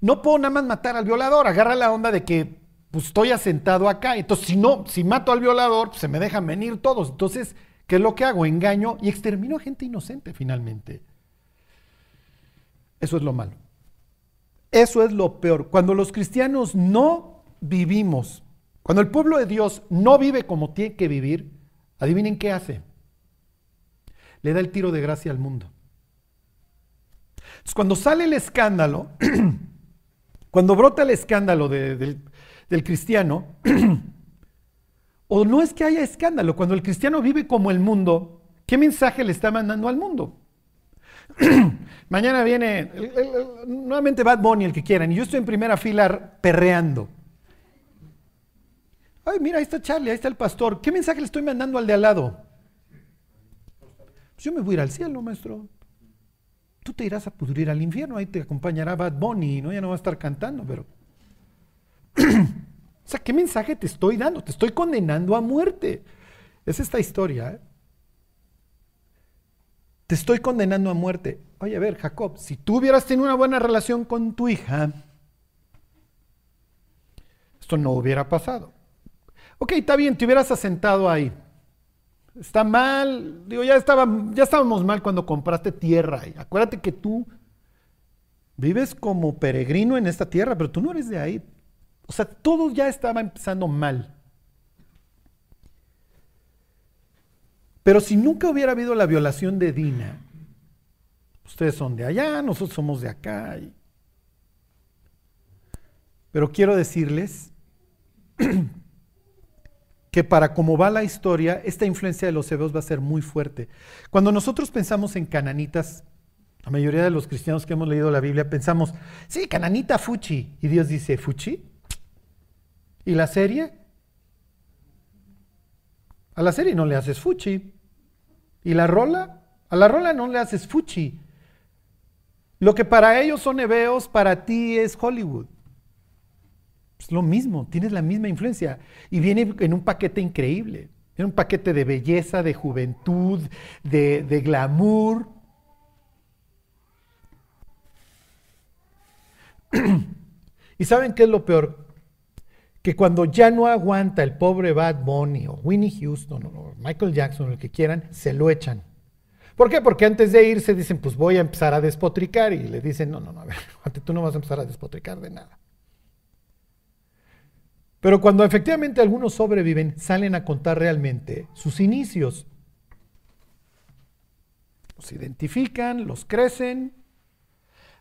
No puedo nada más matar al violador, agarra la onda de que pues, estoy asentado acá. Entonces, si no, si mato al violador, pues, se me dejan venir todos. Entonces, ¿qué es lo que hago? Engaño y extermino a gente inocente finalmente. Eso es lo malo. Eso es lo peor. Cuando los cristianos no vivimos, cuando el pueblo de Dios no vive como tiene que vivir, adivinen qué hace. Le da el tiro de gracia al mundo. Entonces, cuando sale el escándalo, cuando brota el escándalo del, cristiano, o no es que haya escándalo, cuando el cristiano vive como el mundo, ¿qué mensaje le está mandando al mundo? Mañana viene nuevamente Bad Bunny, el que quieran, y yo estoy en primera fila perreando. Ay, mira, ahí está Charlie, ahí está el pastor. ¿Qué mensaje le estoy mandando al de al lado? Pues yo me voy a ir al cielo, maestro. Tú te irás a pudrir al infierno, ahí te acompañará Bad Bunny, ¿no? Ya no va a estar cantando, pero. o sea, ¿qué mensaje te estoy dando? Te estoy condenando a muerte. Es esta historia, ¿eh? te estoy condenando a muerte. Oye, a ver, Jacob, si tú hubieras tenido una buena relación con tu hija, esto no hubiera pasado. Ok, está bien, te hubieras asentado ahí. Está mal, digo, ya, estaba, ya estábamos mal cuando compraste tierra. acuérdate que tú vives como peregrino en esta tierra, pero tú no eres de ahí. O sea, todo ya estaba empezando mal. Pero si nunca hubiera habido la violación de Dina, ustedes son de allá, nosotros somos de acá. Pero quiero decirles que para cómo va la historia, esta influencia de los hebreos va a ser muy fuerte. Cuando nosotros pensamos en cananitas, la mayoría de los cristianos que hemos leído la Biblia pensamos, sí, cananita Fuchi. Y Dios dice, ¿Fuchi? ¿Y la serie? A la serie no le haces Fuchi. ¿Y la rola? A la rola no le haces fuchi. Lo que para ellos son hebeos, para ti es Hollywood. Es lo mismo, tienes la misma influencia. Y viene en un paquete increíble. En un paquete de belleza, de juventud, de, de glamour. ¿Y saben qué es lo peor? que cuando ya no aguanta el pobre Bad Bunny o Winnie Houston o Michael Jackson, el que quieran, se lo echan. ¿Por qué? Porque antes de irse dicen, pues voy a empezar a despotricar y le dicen, no, no, no, a ver, tú no vas a empezar a despotricar de nada. Pero cuando efectivamente algunos sobreviven, salen a contar realmente sus inicios. Los identifican, los crecen,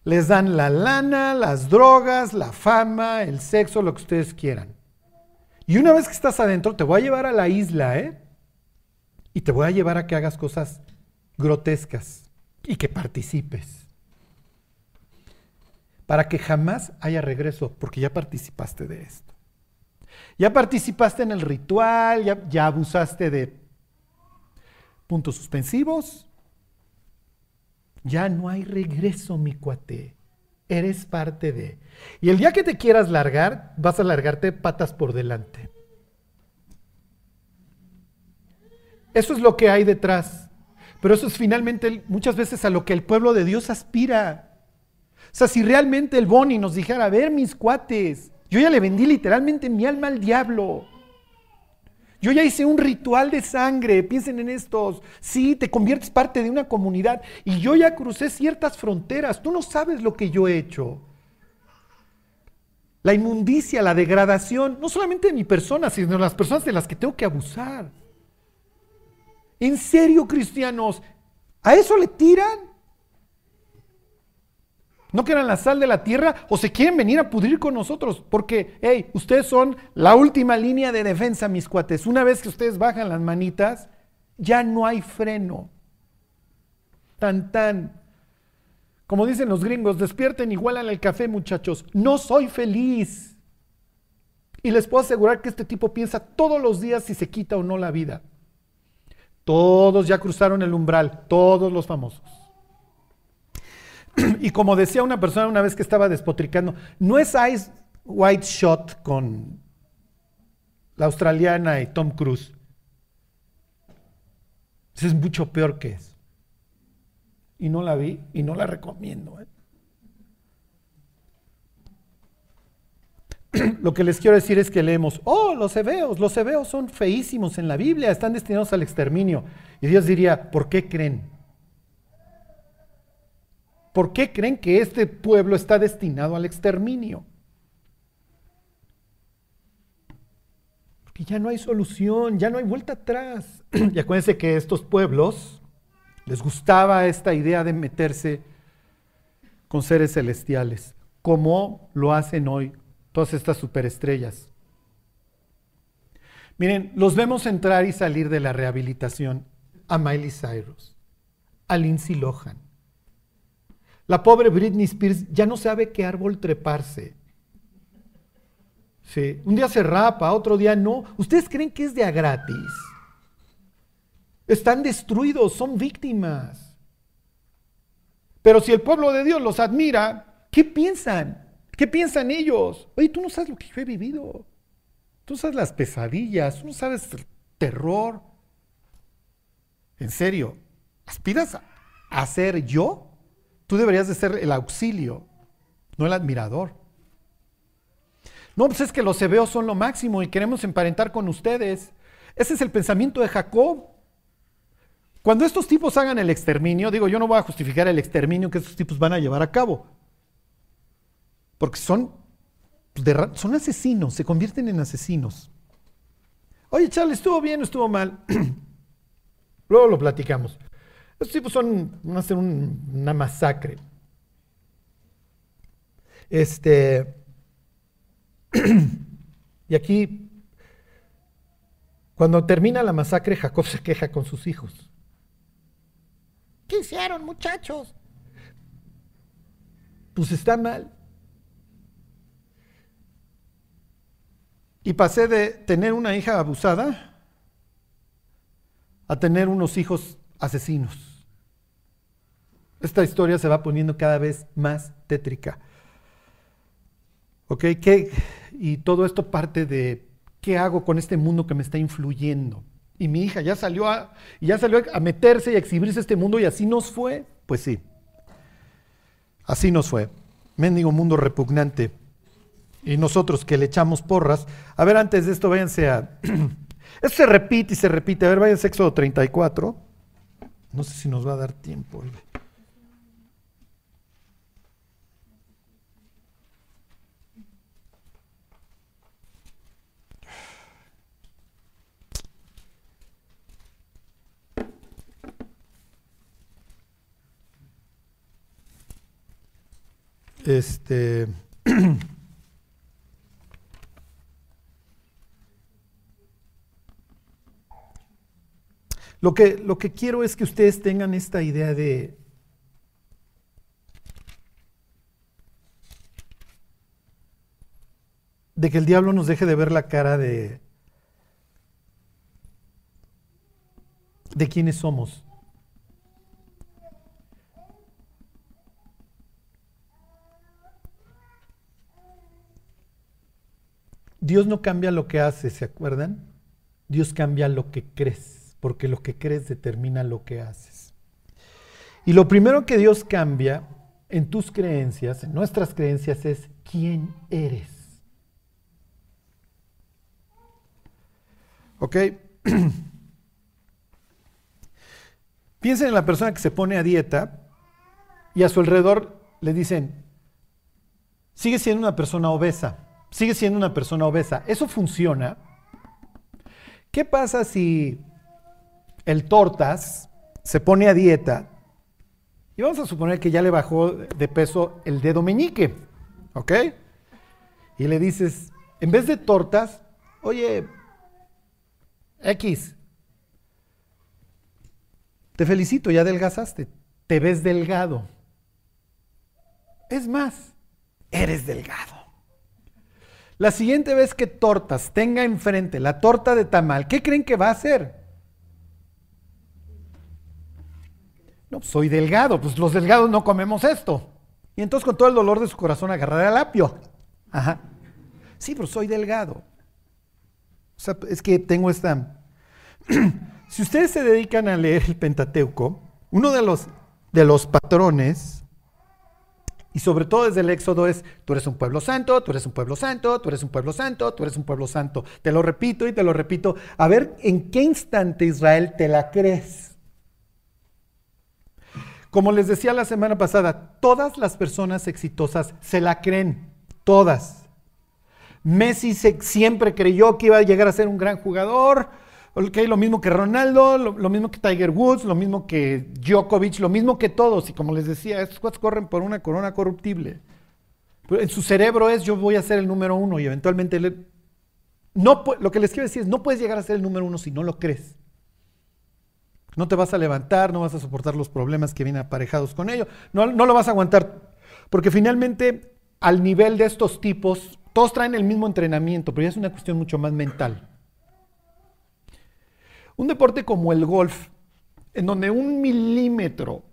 les dan la lana, las drogas, la fama, el sexo, lo que ustedes quieran. Y una vez que estás adentro, te voy a llevar a la isla, ¿eh? Y te voy a llevar a que hagas cosas grotescas y que participes. Para que jamás haya regreso, porque ya participaste de esto. Ya participaste en el ritual, ya, abusaste de puntos suspensivos. Ya no hay regreso, mi cuate. Eres parte de. Y el día que te quieras largar, vas a largarte patas por delante. Eso es lo que hay detrás. Pero eso es finalmente muchas veces a lo que el pueblo de Dios aspira. O sea, si realmente el Boni nos dijera, a ver mis cuates, yo ya le vendí literalmente mi alma al diablo. Yo ya hice un ritual de sangre, piensen en estos. Sí, te conviertes parte de una comunidad y yo ya crucé ciertas fronteras. Tú no sabes lo que yo he hecho. La inmundicia, la degradación, no solamente de mi persona, sino de las personas de las que tengo que abusar. En serio, cristianos, ¿a eso le tiran? No que eran la sal de la tierra o se quieren venir a pudrir con nosotros, porque, hey, ustedes son la última línea de defensa, mis cuates. Una vez que ustedes bajan las manitas, ya no hay freno. Tan, tan. Como dicen los gringos, despierten igual al café, muchachos. No soy feliz. Y les puedo asegurar que este tipo piensa todos los días si se quita o no la vida. Todos ya cruzaron el umbral, todos los famosos. Y como decía una persona una vez que estaba despotricando, no es Ice White Shot con la australiana y Tom Cruise. es mucho peor que eso. Y no la vi y no la recomiendo. ¿eh? Lo que les quiero decir es que leemos, oh, los hebeos, los hebeos son feísimos en la Biblia, están destinados al exterminio. Y Dios diría, ¿por qué creen? ¿Por qué creen que este pueblo está destinado al exterminio? Porque ya no hay solución, ya no hay vuelta atrás. y acuérdense que estos pueblos les gustaba esta idea de meterse con seres celestiales, como lo hacen hoy todas estas superestrellas. Miren, los vemos entrar y salir de la rehabilitación a Miley Cyrus, a Lindsay Lohan, la pobre Britney Spears ya no sabe qué árbol treparse. Sí. Un día se rapa, otro día no. ¿Ustedes creen que es de a gratis? Están destruidos, son víctimas. Pero si el pueblo de Dios los admira, ¿qué piensan? ¿Qué piensan ellos? Oye, tú no sabes lo que yo he vivido. Tú sabes las pesadillas, tú no sabes el terror. En serio, ¿aspiras a ser yo? Tú deberías de ser el auxilio, no el admirador. No, pues es que los hebeos son lo máximo y queremos emparentar con ustedes. Ese es el pensamiento de Jacob. Cuando estos tipos hagan el exterminio, digo, yo no voy a justificar el exterminio que estos tipos van a llevar a cabo. Porque son, pues, son asesinos, se convierten en asesinos. Oye, Charles, ¿estuvo bien o estuvo mal? Luego lo platicamos. Estos tipos son, van a ser una masacre. Este, y aquí, cuando termina la masacre, Jacob se queja con sus hijos. ¿Qué hicieron, muchachos? Pues está mal. Y pasé de tener una hija abusada a tener unos hijos asesinos. Esta historia se va poniendo cada vez más tétrica. ¿Ok? ¿Qué? Y todo esto parte de qué hago con este mundo que me está influyendo. Y mi hija ya salió a, ya salió a meterse y a exhibirse este mundo y así nos fue. Pues sí, así nos fue. Mendigo mundo repugnante. Y nosotros que le echamos porras. A ver, antes de esto, váyanse a... esto se repite y se repite. A ver, váyanse a Éxodo 34. No sé si nos va a dar tiempo. Este. Lo que, lo que quiero es que ustedes tengan esta idea de, de que el diablo nos deje de ver la cara de, de quiénes somos. Dios no cambia lo que hace, ¿se acuerdan? Dios cambia lo que crees porque lo que crees determina lo que haces. Y lo primero que Dios cambia en tus creencias, en nuestras creencias, es quién eres. ¿Ok? Piensen en la persona que se pone a dieta y a su alrededor le dicen, sigue siendo una persona obesa, sigue siendo una persona obesa. ¿Eso funciona? ¿Qué pasa si el tortas se pone a dieta Y vamos a suponer que ya le bajó de peso el dedo meñique, ¿ok? Y le dices, en vez de tortas, oye, X, te felicito, ya adelgazaste, te ves delgado. Es más, eres delgado. La siguiente vez que tortas tenga enfrente la torta de tamal, ¿qué creen que va a hacer? No, soy delgado, pues los delgados no comemos esto. Y entonces con todo el dolor de su corazón agarrará el apio. Ajá. Sí, pero soy delgado. O sea, es que tengo esta... si ustedes se dedican a leer el Pentateuco, uno de los, de los patrones, y sobre todo desde el Éxodo, es, tú eres un pueblo santo, tú eres un pueblo santo, tú eres un pueblo santo, tú eres un pueblo santo. Te lo repito y te lo repito. A ver, ¿en qué instante Israel te la crees? Como les decía la semana pasada, todas las personas exitosas se la creen, todas. Messi siempre creyó que iba a llegar a ser un gran jugador, lo mismo que Ronaldo, lo, mismo que Tiger Woods, lo mismo que Djokovic, lo mismo que todos. Y como les decía, estos cuates corren por una corona corruptible. en su cerebro es yo voy a ser el número uno y eventualmente no, lo que les quiero decir es no puedes llegar a ser el número uno si no lo crees. No te vas a levantar, no vas a soportar los problemas que vienen aparejados con ello, no, no lo vas a aguantar. Porque finalmente, al nivel de estos tipos, todos traen el mismo entrenamiento, pero ya es una cuestión mucho más mental. Un deporte como el golf, en donde un milímetro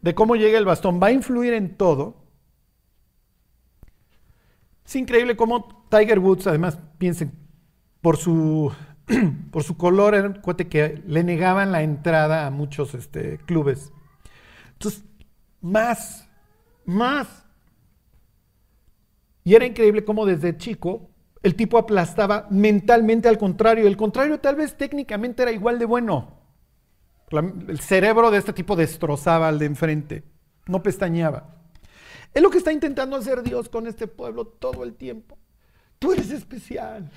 de cómo llega el bastón va a influir en todo, es increíble cómo Tiger Woods, además, piensen, por su por su color, era un que le negaban la entrada a muchos este, clubes. Entonces, más, más. Y era increíble cómo desde chico el tipo aplastaba mentalmente al contrario. El contrario tal vez técnicamente era igual de bueno. el cerebro de este tipo destrozaba al de enfrente, no pestañeaba. Es lo que está intentando hacer Dios con este pueblo todo el tiempo. Tú eres especial.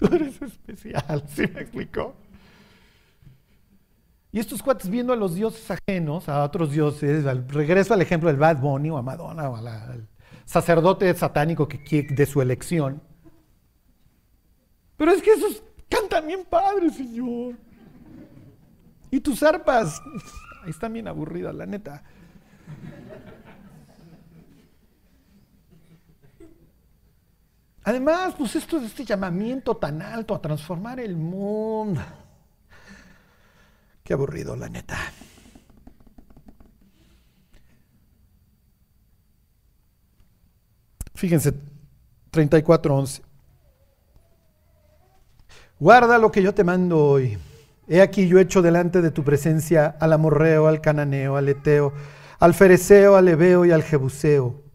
Tú eres especial, ¿sí me explicó? Y estos cuates viendo a los dioses ajenos, a otros dioses, al, regreso al ejemplo del Bad Bunny o a Madonna o al sacerdote satánico que, de su elección. Pero es que esos cantan bien padre, Señor. Y tus arpas, ahí están bien aburridas, la neta. Además, pues esto es este llamamiento tan alto a transformar el mundo. Qué aburrido, la neta. Fíjense, 34.11. Guarda lo que yo te mando hoy. He aquí yo hecho delante de tu presencia al amorreo, al cananeo, al eteo, al fereceo, al ebeo y al jebuseo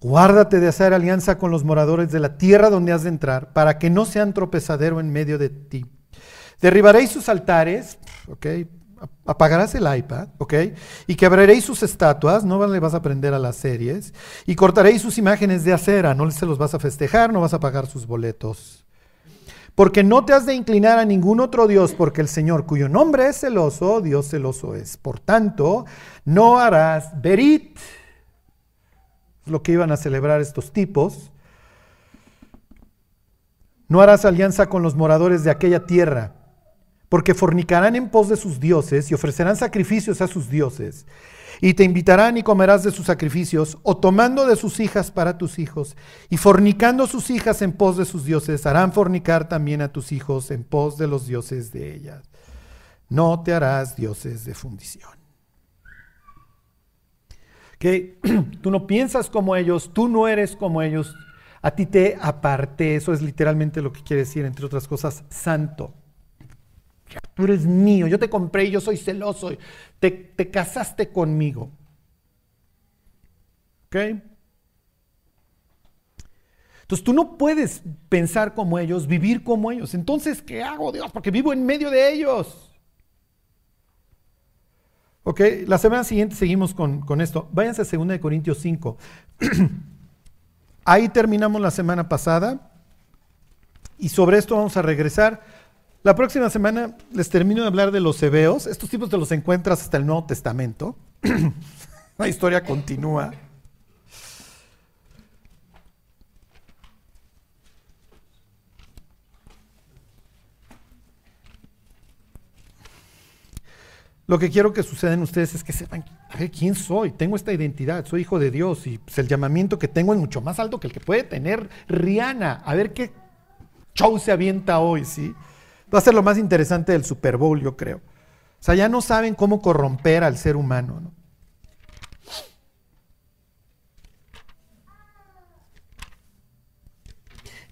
Guárdate de hacer alianza con los moradores de la tierra donde has de entrar, para que no sean tropezadero en medio de ti. Derribaréis sus altares. Apagarás el iPad, ¿ok? Y quebraréis sus estatuas, no le vas a aprender a las series, y cortaréis sus imágenes de acera, no se los vas a festejar, no vas a pagar sus boletos. Porque no te has de inclinar a ningún otro Dios, porque el Señor, cuyo nombre es celoso, Dios celoso es. Por tanto, no harás berit, lo que iban a celebrar estos tipos. No harás alianza con los moradores de aquella tierra, porque fornicarán en pos de sus dioses y ofrecerán sacrificios a sus dioses. Y te invitarán y comerás de sus sacrificios, o tomando de sus hijas para tus hijos, y fornicando sus hijas en pos de sus dioses, harán fornicar también a tus hijos en pos de los dioses de ellas. No te harás dioses de fundición que tú no piensas como ellos, tú no eres como ellos, a ti te aparté, eso es literalmente lo que quiere decir, entre otras cosas, santo. Tú eres mío, yo te compré y yo soy celoso, te, te casaste conmigo. ¿Ok? Entonces tú no puedes pensar como ellos, vivir como ellos. Entonces, ¿qué hago, Dios? Porque vivo en medio de ellos. Ok, la semana siguiente seguimos con, esto. Váyanse a 2 Corintios 5. Ahí terminamos la semana pasada y sobre esto vamos a regresar La próxima semana les termino de hablar de los hebeos. Estos tipos te los encuentras hasta el Nuevo Testamento. La historia continúa. Lo que quiero que suceda en ustedes es que sepan, a ver, ¿quién soy? Tengo esta identidad, soy hijo de Dios y pues, el llamamiento que tengo es mucho más alto que el que puede tener Rihanna. A ver qué show se avienta hoy, ¿sí? Va a ser lo más interesante del Super Bowl, yo creo. O sea, ya no saben cómo corromper al ser humano, ¿no?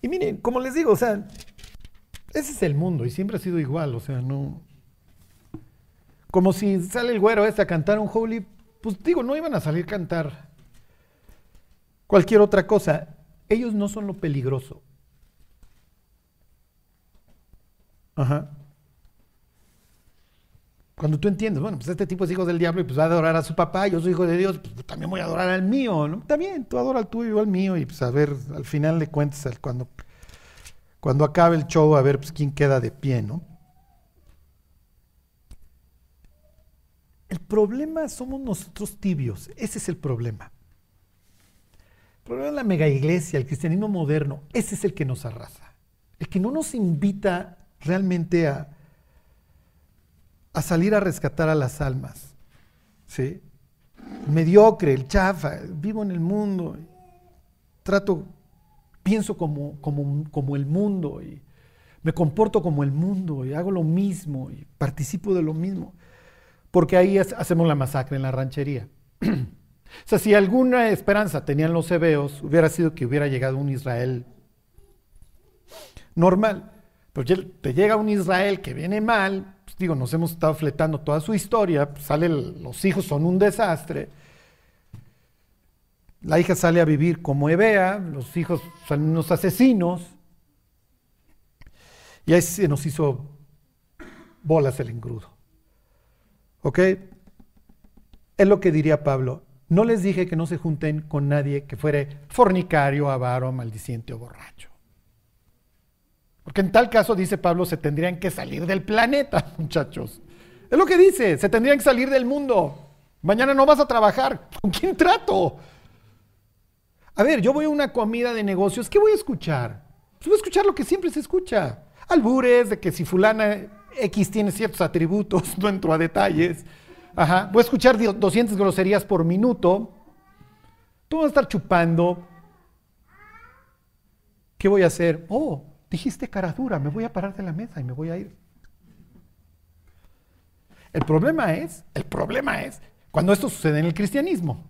Y miren, como les digo, o sea, ese es el mundo y siempre ha sido igual, o sea, no... Como si sale el güero este a cantar un holy, pues digo, no iban a salir a cantar cualquier otra cosa. Ellos no son lo peligroso. Ajá. Cuando tú entiendes, bueno, pues este tipo es hijo del diablo y pues va a adorar a su papá, yo soy hijo de Dios, pues también voy a adorar al mío, ¿no? También, tú adora al tuyo, yo al mío, y pues a ver, al final de cuentas, cuando, cuando acabe el show, a ver pues quién queda de pie, ¿no? El problema somos nosotros tibios, ese es el problema. El problema es la mega iglesia, el cristianismo moderno, ese es el que nos arrasa. El que no nos invita realmente a, a salir a rescatar a las almas. ¿sí? Mediocre, el chafa, vivo en el mundo, trato, pienso como, como, como el mundo y me comporto como el mundo y hago lo mismo y participo de lo mismo porque ahí hacemos la masacre en la ranchería. o sea, si alguna esperanza tenían los hebeos, hubiera sido que hubiera llegado un Israel normal. Pero te llega un Israel que viene mal, pues digo, nos hemos estado fletando toda su historia, pues sale los hijos son un desastre. La hija sale a vivir como Ebea, los hijos son unos asesinos. Y ahí se nos hizo bolas el engrudo. ¿Ok? Es lo que diría Pablo. No les dije que no se junten con nadie que fuere fornicario, avaro, maldiciente o borracho. Porque en tal caso, dice Pablo, se tendrían que salir del planeta, muchachos. Es lo que dice, se tendrían que salir del mundo. Mañana no vas a trabajar. ¿Con quién trato? A ver, yo voy a una comida de negocios, ¿qué voy a escuchar? Pues voy a escuchar lo que siempre se escucha. Albures de que si fulana X tiene ciertos atributos, no entro a detalles. Ajá. Voy a escuchar 200 groserías por minuto. Tú vas a estar chupando. ¿Qué voy a hacer? Oh, dijiste cara dura, me voy a parar de la mesa y me voy a ir. El problema es, el problema es cuando esto sucede en el cristianismo.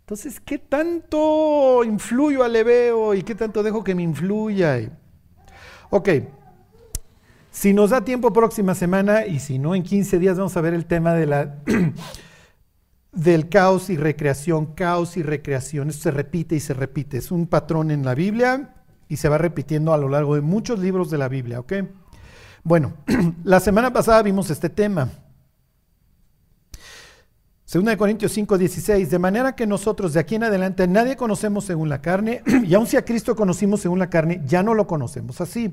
Entonces, ¿qué tanto influyo al leveo y qué tanto dejo que me influya? Ok, si nos da tiempo próxima semana y si no en 15 días vamos a ver el tema de la, del caos y recreación, caos y recreación. Esto se repite y se repite. Es un patrón en la Biblia y se va repitiendo a lo largo de muchos libros de la Biblia, ¿ok? Bueno, la semana pasada vimos este tema. 2 Corintios 5, 16, de manera que nosotros de aquí en adelante nadie conocemos según la carne, y aun si a Cristo conocimos según la carne, ya no lo conocemos así.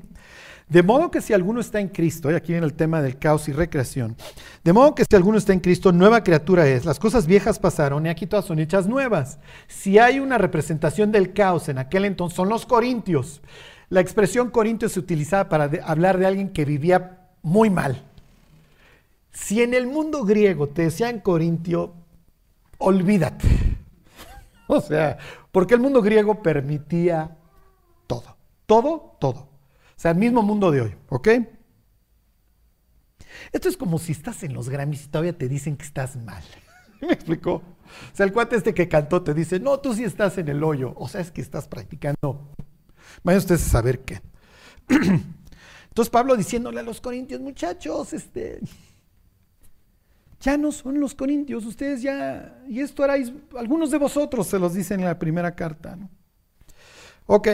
De modo que si alguno está en Cristo, y aquí viene el tema del caos y recreación, de modo que si alguno está en Cristo, nueva criatura es, las cosas viejas pasaron y aquí todas son hechas nuevas. Si hay una representación del caos en aquel entonces, son los corintios. La expresión corintio se utilizaba para hablar de alguien que vivía muy mal. Si en el mundo griego te decían corintio, olvídate. O sea, porque el mundo griego permitía todo, todo, todo sea, el mismo mundo de hoy, ¿ok? Esto es como si estás en los Grammys y todavía te dicen que estás mal. ¿Me explicó? O sea, el cuate este que cantó te dice, no, tú sí estás en el hoyo. O sea, es que estás practicando. Vayan ustedes a saber qué. Entonces Pablo diciéndole a los corintios, muchachos, este, ya no son los corintios, ustedes ya, y esto haráis, algunos de vosotros se los dicen en la primera carta. ¿no? Ok.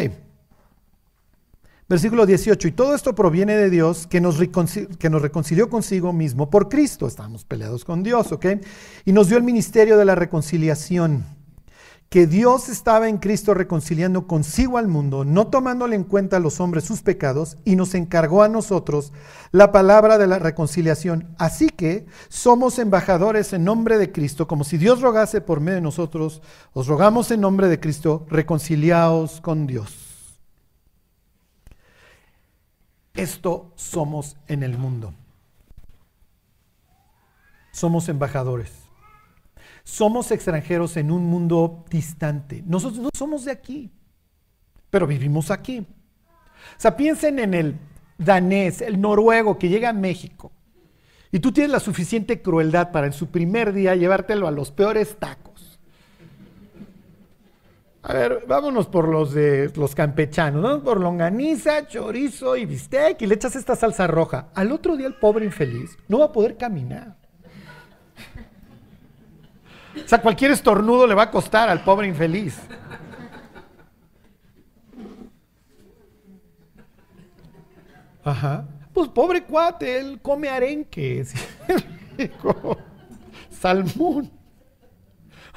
Versículo 18, y todo esto proviene de Dios que nos, que nos reconcilió consigo mismo por Cristo. Estábamos peleados con Dios, ¿ok? Y nos dio el ministerio de la reconciliación, que Dios estaba en Cristo reconciliando consigo al mundo, no tomándole en cuenta a los hombres sus pecados, y nos encargó a nosotros la palabra de la reconciliación. Así que somos embajadores en nombre de Cristo, como si Dios rogase por medio de nosotros, os rogamos en nombre de Cristo, reconciliaos con Dios. Esto somos en el mundo. Somos embajadores. Somos extranjeros en un mundo distante. Nosotros no somos de aquí, pero vivimos aquí. O sea, piensen en el danés, el noruego que llega a México y tú tienes la suficiente crueldad para en su primer día llevártelo a los peores tacos. A ver, vámonos por los de los campechanos, ¿no? Por longaniza, chorizo y bistec y le echas esta salsa roja. Al otro día el pobre infeliz no va a poder caminar. O sea, cualquier estornudo le va a costar al pobre infeliz. Ajá. Pues pobre cuate, él come arenques, salmón.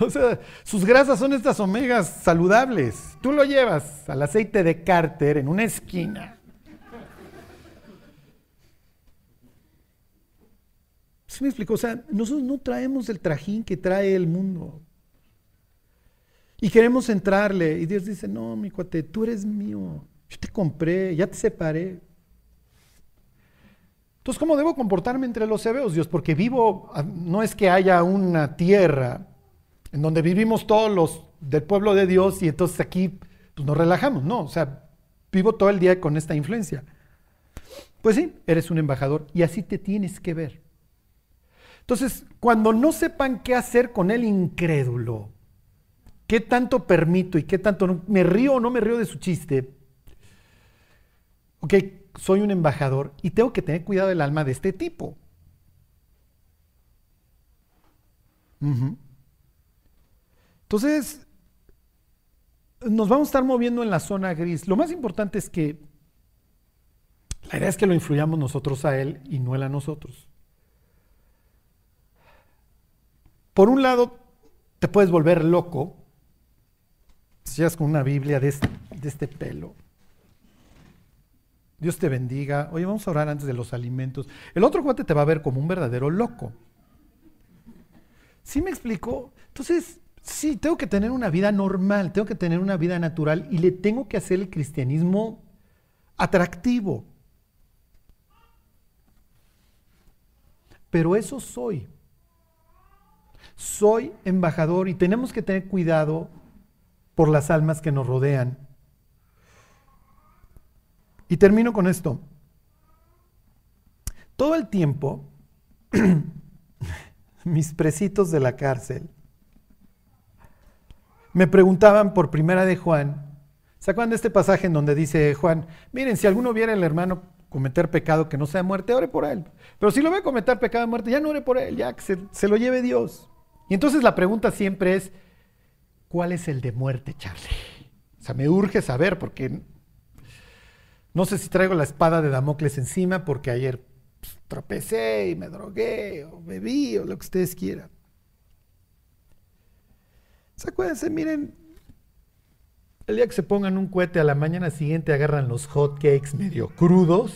O sea, sus grasas son estas omegas saludables. Tú lo llevas al aceite de cárter en una esquina ¿Sí me explico? O sea, nosotros no traemos el trajín que trae el mundo. Y queremos entrarle. Y Dios dice, no, mi cuate, tú eres mío. Yo te compré, ya te separé. Entonces, ¿cómo debo comportarme entre los hebeos, Dios? Porque vivo, ah, no es que haya una tierra en donde vivimos todos los del pueblo de Dios y entonces aquí pues, nos relajamos. No, o sea, vivo todo el día con esta influencia. Pues sí, eres un embajador y así te tienes que ver. Entonces, cuando no sepan qué hacer con el incrédulo, qué tanto permito y qué tanto me río o no me río de su chiste, ok, soy un embajador y tengo que tener cuidado del alma de este tipo. Entonces, nos vamos a estar moviendo en la zona gris. Lo más importante es que la idea es que lo influyamos nosotros a él y no él a nosotros. Por un lado, te puedes volver loco si llegas con una Biblia de este, este pelo. Dios te bendiga. Oye, vamos a orar antes de los alimentos. El otro cuate te va a ver como un verdadero loco. ¿Sí me explico? Entonces, sí, tengo que tener una vida normal, tengo que tener una vida natural y le tengo que hacer el cristianismo atractivo. Pero eso soy soy embajador y tenemos que tener cuidado por las almas que nos rodean. Y termino con esto. Todo el tiempo, mis presitos de la cárcel me preguntaban por primera de Juan, ¿se acuerdan de este pasaje en donde dice Juan, miren, si alguno viera al hermano cometer pecado que no sea muerte, ore por él. Pero si lo ve cometer pecado de muerte, ya no ore por él, ya que se lo lleve Dios. Y entonces la pregunta siempre es, ¿cuál es el de muerte, Charlie? O sea, me urge saber porque no sé si traigo la espada de Damocles encima porque ayer pues, tropecé y me drogué o bebí o lo que ustedes quieran. ¿Se acuérdense? Miren, el día que se pongan un cohete a la mañana siguiente agarran los hot cakes medio crudos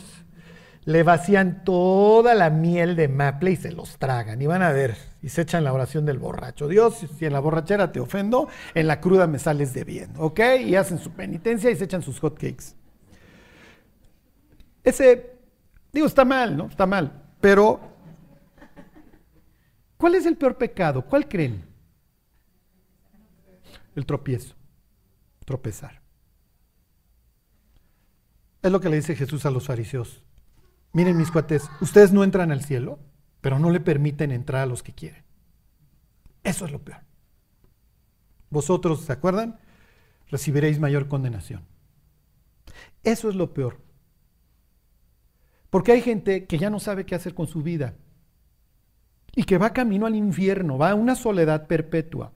le vacían toda la miel de maple y se los tragan. Y van a ver, y se echan la oración del borracho. Dios, si en la borrachera te ofendo, en la cruda me sales de bien, ¿ok? Y hacen su penitencia y se echan sus hotcakes. Ese, digo, está mal, ¿no? Está mal. Pero, ¿cuál es el peor pecado? ¿Cuál creen? El tropiezo, tropezar. Es lo que le dice Jesús a los fariseos. Miren mis cuates, ustedes no entran al cielo, pero no le permiten entrar a los que quieren. Eso es lo peor. Vosotros, ¿se acuerdan? Recibiréis mayor condenación. Eso es lo peor. Porque hay gente que ya no sabe qué hacer con su vida y que va camino al infierno, va a una soledad perpetua.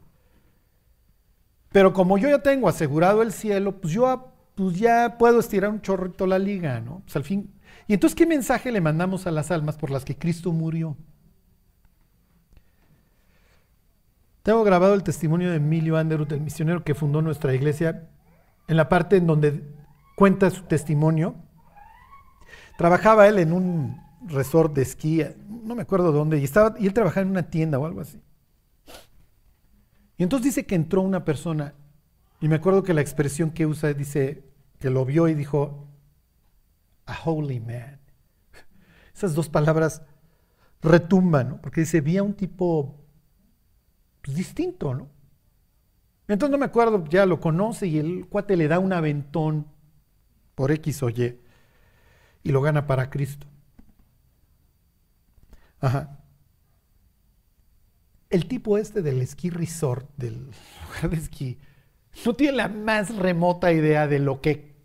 Pero como yo ya tengo asegurado el cielo, pues yo pues ya puedo estirar un chorrito la liga, ¿no? Pues al fin y entonces, ¿qué mensaje le mandamos a las almas por las que Cristo murió? Tengo grabado el testimonio de Emilio Anderud, el misionero que fundó nuestra iglesia, en la parte en donde cuenta su testimonio. Trabajaba él en un resort de esquí, no me acuerdo dónde, y, estaba, y él trabajaba en una tienda o algo así. Y entonces dice que entró una persona, y me acuerdo que la expresión que usa dice que lo vio y dijo, a holy man. Esas dos palabras retumban, ¿no? porque dice, vi a un tipo pues, distinto, ¿no? Entonces no me acuerdo, ya lo conoce y el cuate le da un aventón por X o Y y lo gana para Cristo. Ajá. El tipo este del esquí resort, del lugar de esquí, no tiene la más remota idea de lo que,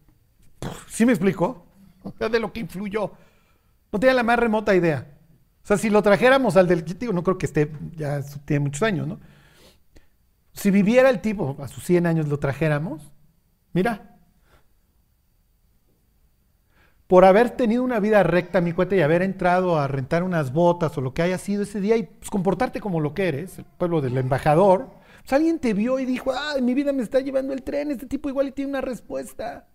¿sí me explico? De lo que influyó. No tiene la más remota idea. O sea, si lo trajéramos al del, digo, no creo que esté, ya tiene muchos años, ¿no? Si viviera el tipo, a sus 100 años lo trajéramos, mira, por haber tenido una vida recta, mi cuate, y haber entrado a rentar unas botas o lo que haya sido ese día y pues, comportarte como lo que eres, el pueblo del embajador, pues alguien te vio y dijo, ay, mi vida me está llevando el tren, este tipo igual y tiene una respuesta.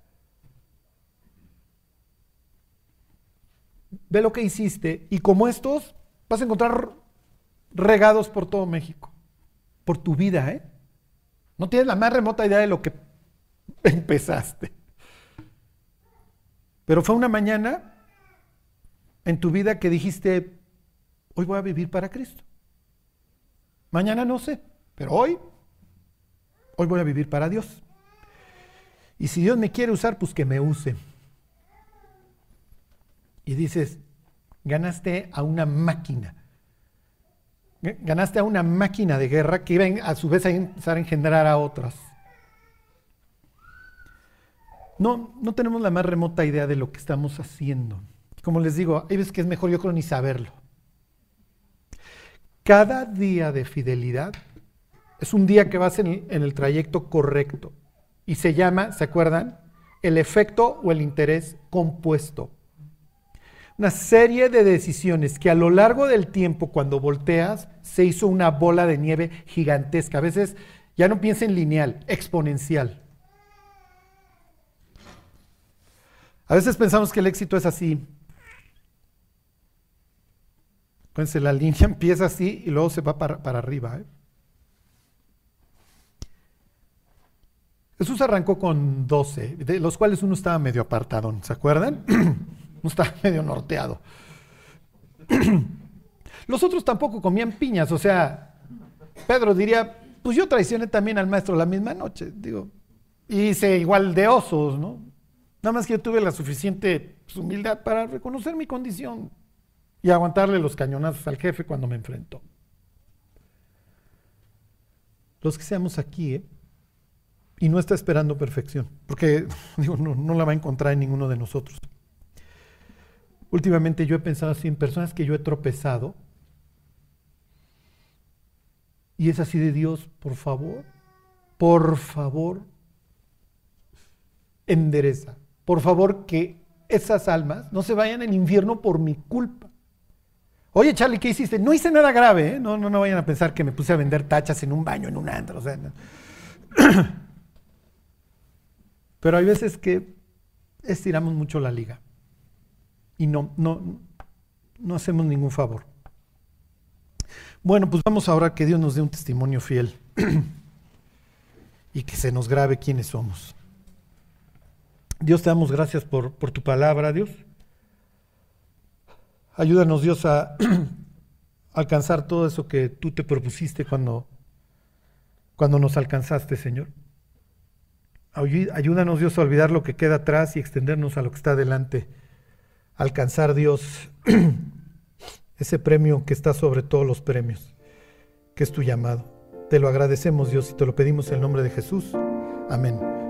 ve lo que hiciste y como estos vas a encontrar regados por todo México, por tu vida, ¿eh? No tienes la más remota idea de lo que empezaste. Pero fue una mañana en tu vida que dijiste, hoy voy a vivir para Cristo. Mañana no sé, pero hoy, hoy voy a vivir para Dios. Y si Dios me quiere usar, pues que me use y dices, ganaste a una máquina. Ganaste a una máquina de guerra que iba a su vez a empezar a engendrar a otras. No, no tenemos la más remota idea de lo que estamos haciendo. Como les digo, hay veces que es mejor yo creo ni saberlo. Cada día de fidelidad es un día que vas en el trayecto correcto y se llama, ¿se acuerdan? El efecto o el interés compuesto una serie de decisiones que a lo largo del tiempo, cuando volteas, se hizo una bola de nieve gigantesca. A veces ya no piensa en lineal, exponencial. A veces pensamos que el éxito es así. Fíjense, la línea empieza así y luego se va para, arriba. ¿eh? Jesús arrancó con 12, de los cuales uno estaba medio apartado, ¿se acuerdan? no está medio norteado. Los otros tampoco comían piñas, o sea, Pedro diría, pues yo traicioné también al maestro la misma noche, digo, y hice igual de osos, ¿no? Nada más que yo tuve la suficiente pues, humildad para reconocer mi condición y aguantarle los cañonazos al jefe cuando me enfrentó. Los que seamos aquí, ¿eh? Y no está esperando perfección, porque digo, no la va a encontrar en ninguno de nosotros. Últimamente yo he pensado así en personas que yo he tropezado. Y es así de Dios, por favor, por favor, endereza. Por favor, que esas almas no se vayan al infierno por mi culpa. Oye, Charlie, ¿qué hiciste? No hice nada grave, ¿eh? no, no, no vayan a pensar que me puse a vender tachas en un baño, en un antro. Pero hay veces que estiramos mucho la liga y no, no, no hacemos ningún favor. Bueno, pues vamos ahora que Dios nos dé un testimonio fiel y que se nos grabe quiénes somos. Dios, te damos gracias por, por tu palabra, Dios. Ayúdanos, Dios, a alcanzar todo eso que tú te propusiste cuando, cuando nos alcanzaste, Señor. Ayúdanos, Dios, a olvidar lo que queda atrás y extendernos a lo que está delante alcanzar Dios ese premio que está sobre todos los premios, que es tu llamado. Te lo agradecemos Dios y te lo pedimos en el nombre de Jesús. Amén.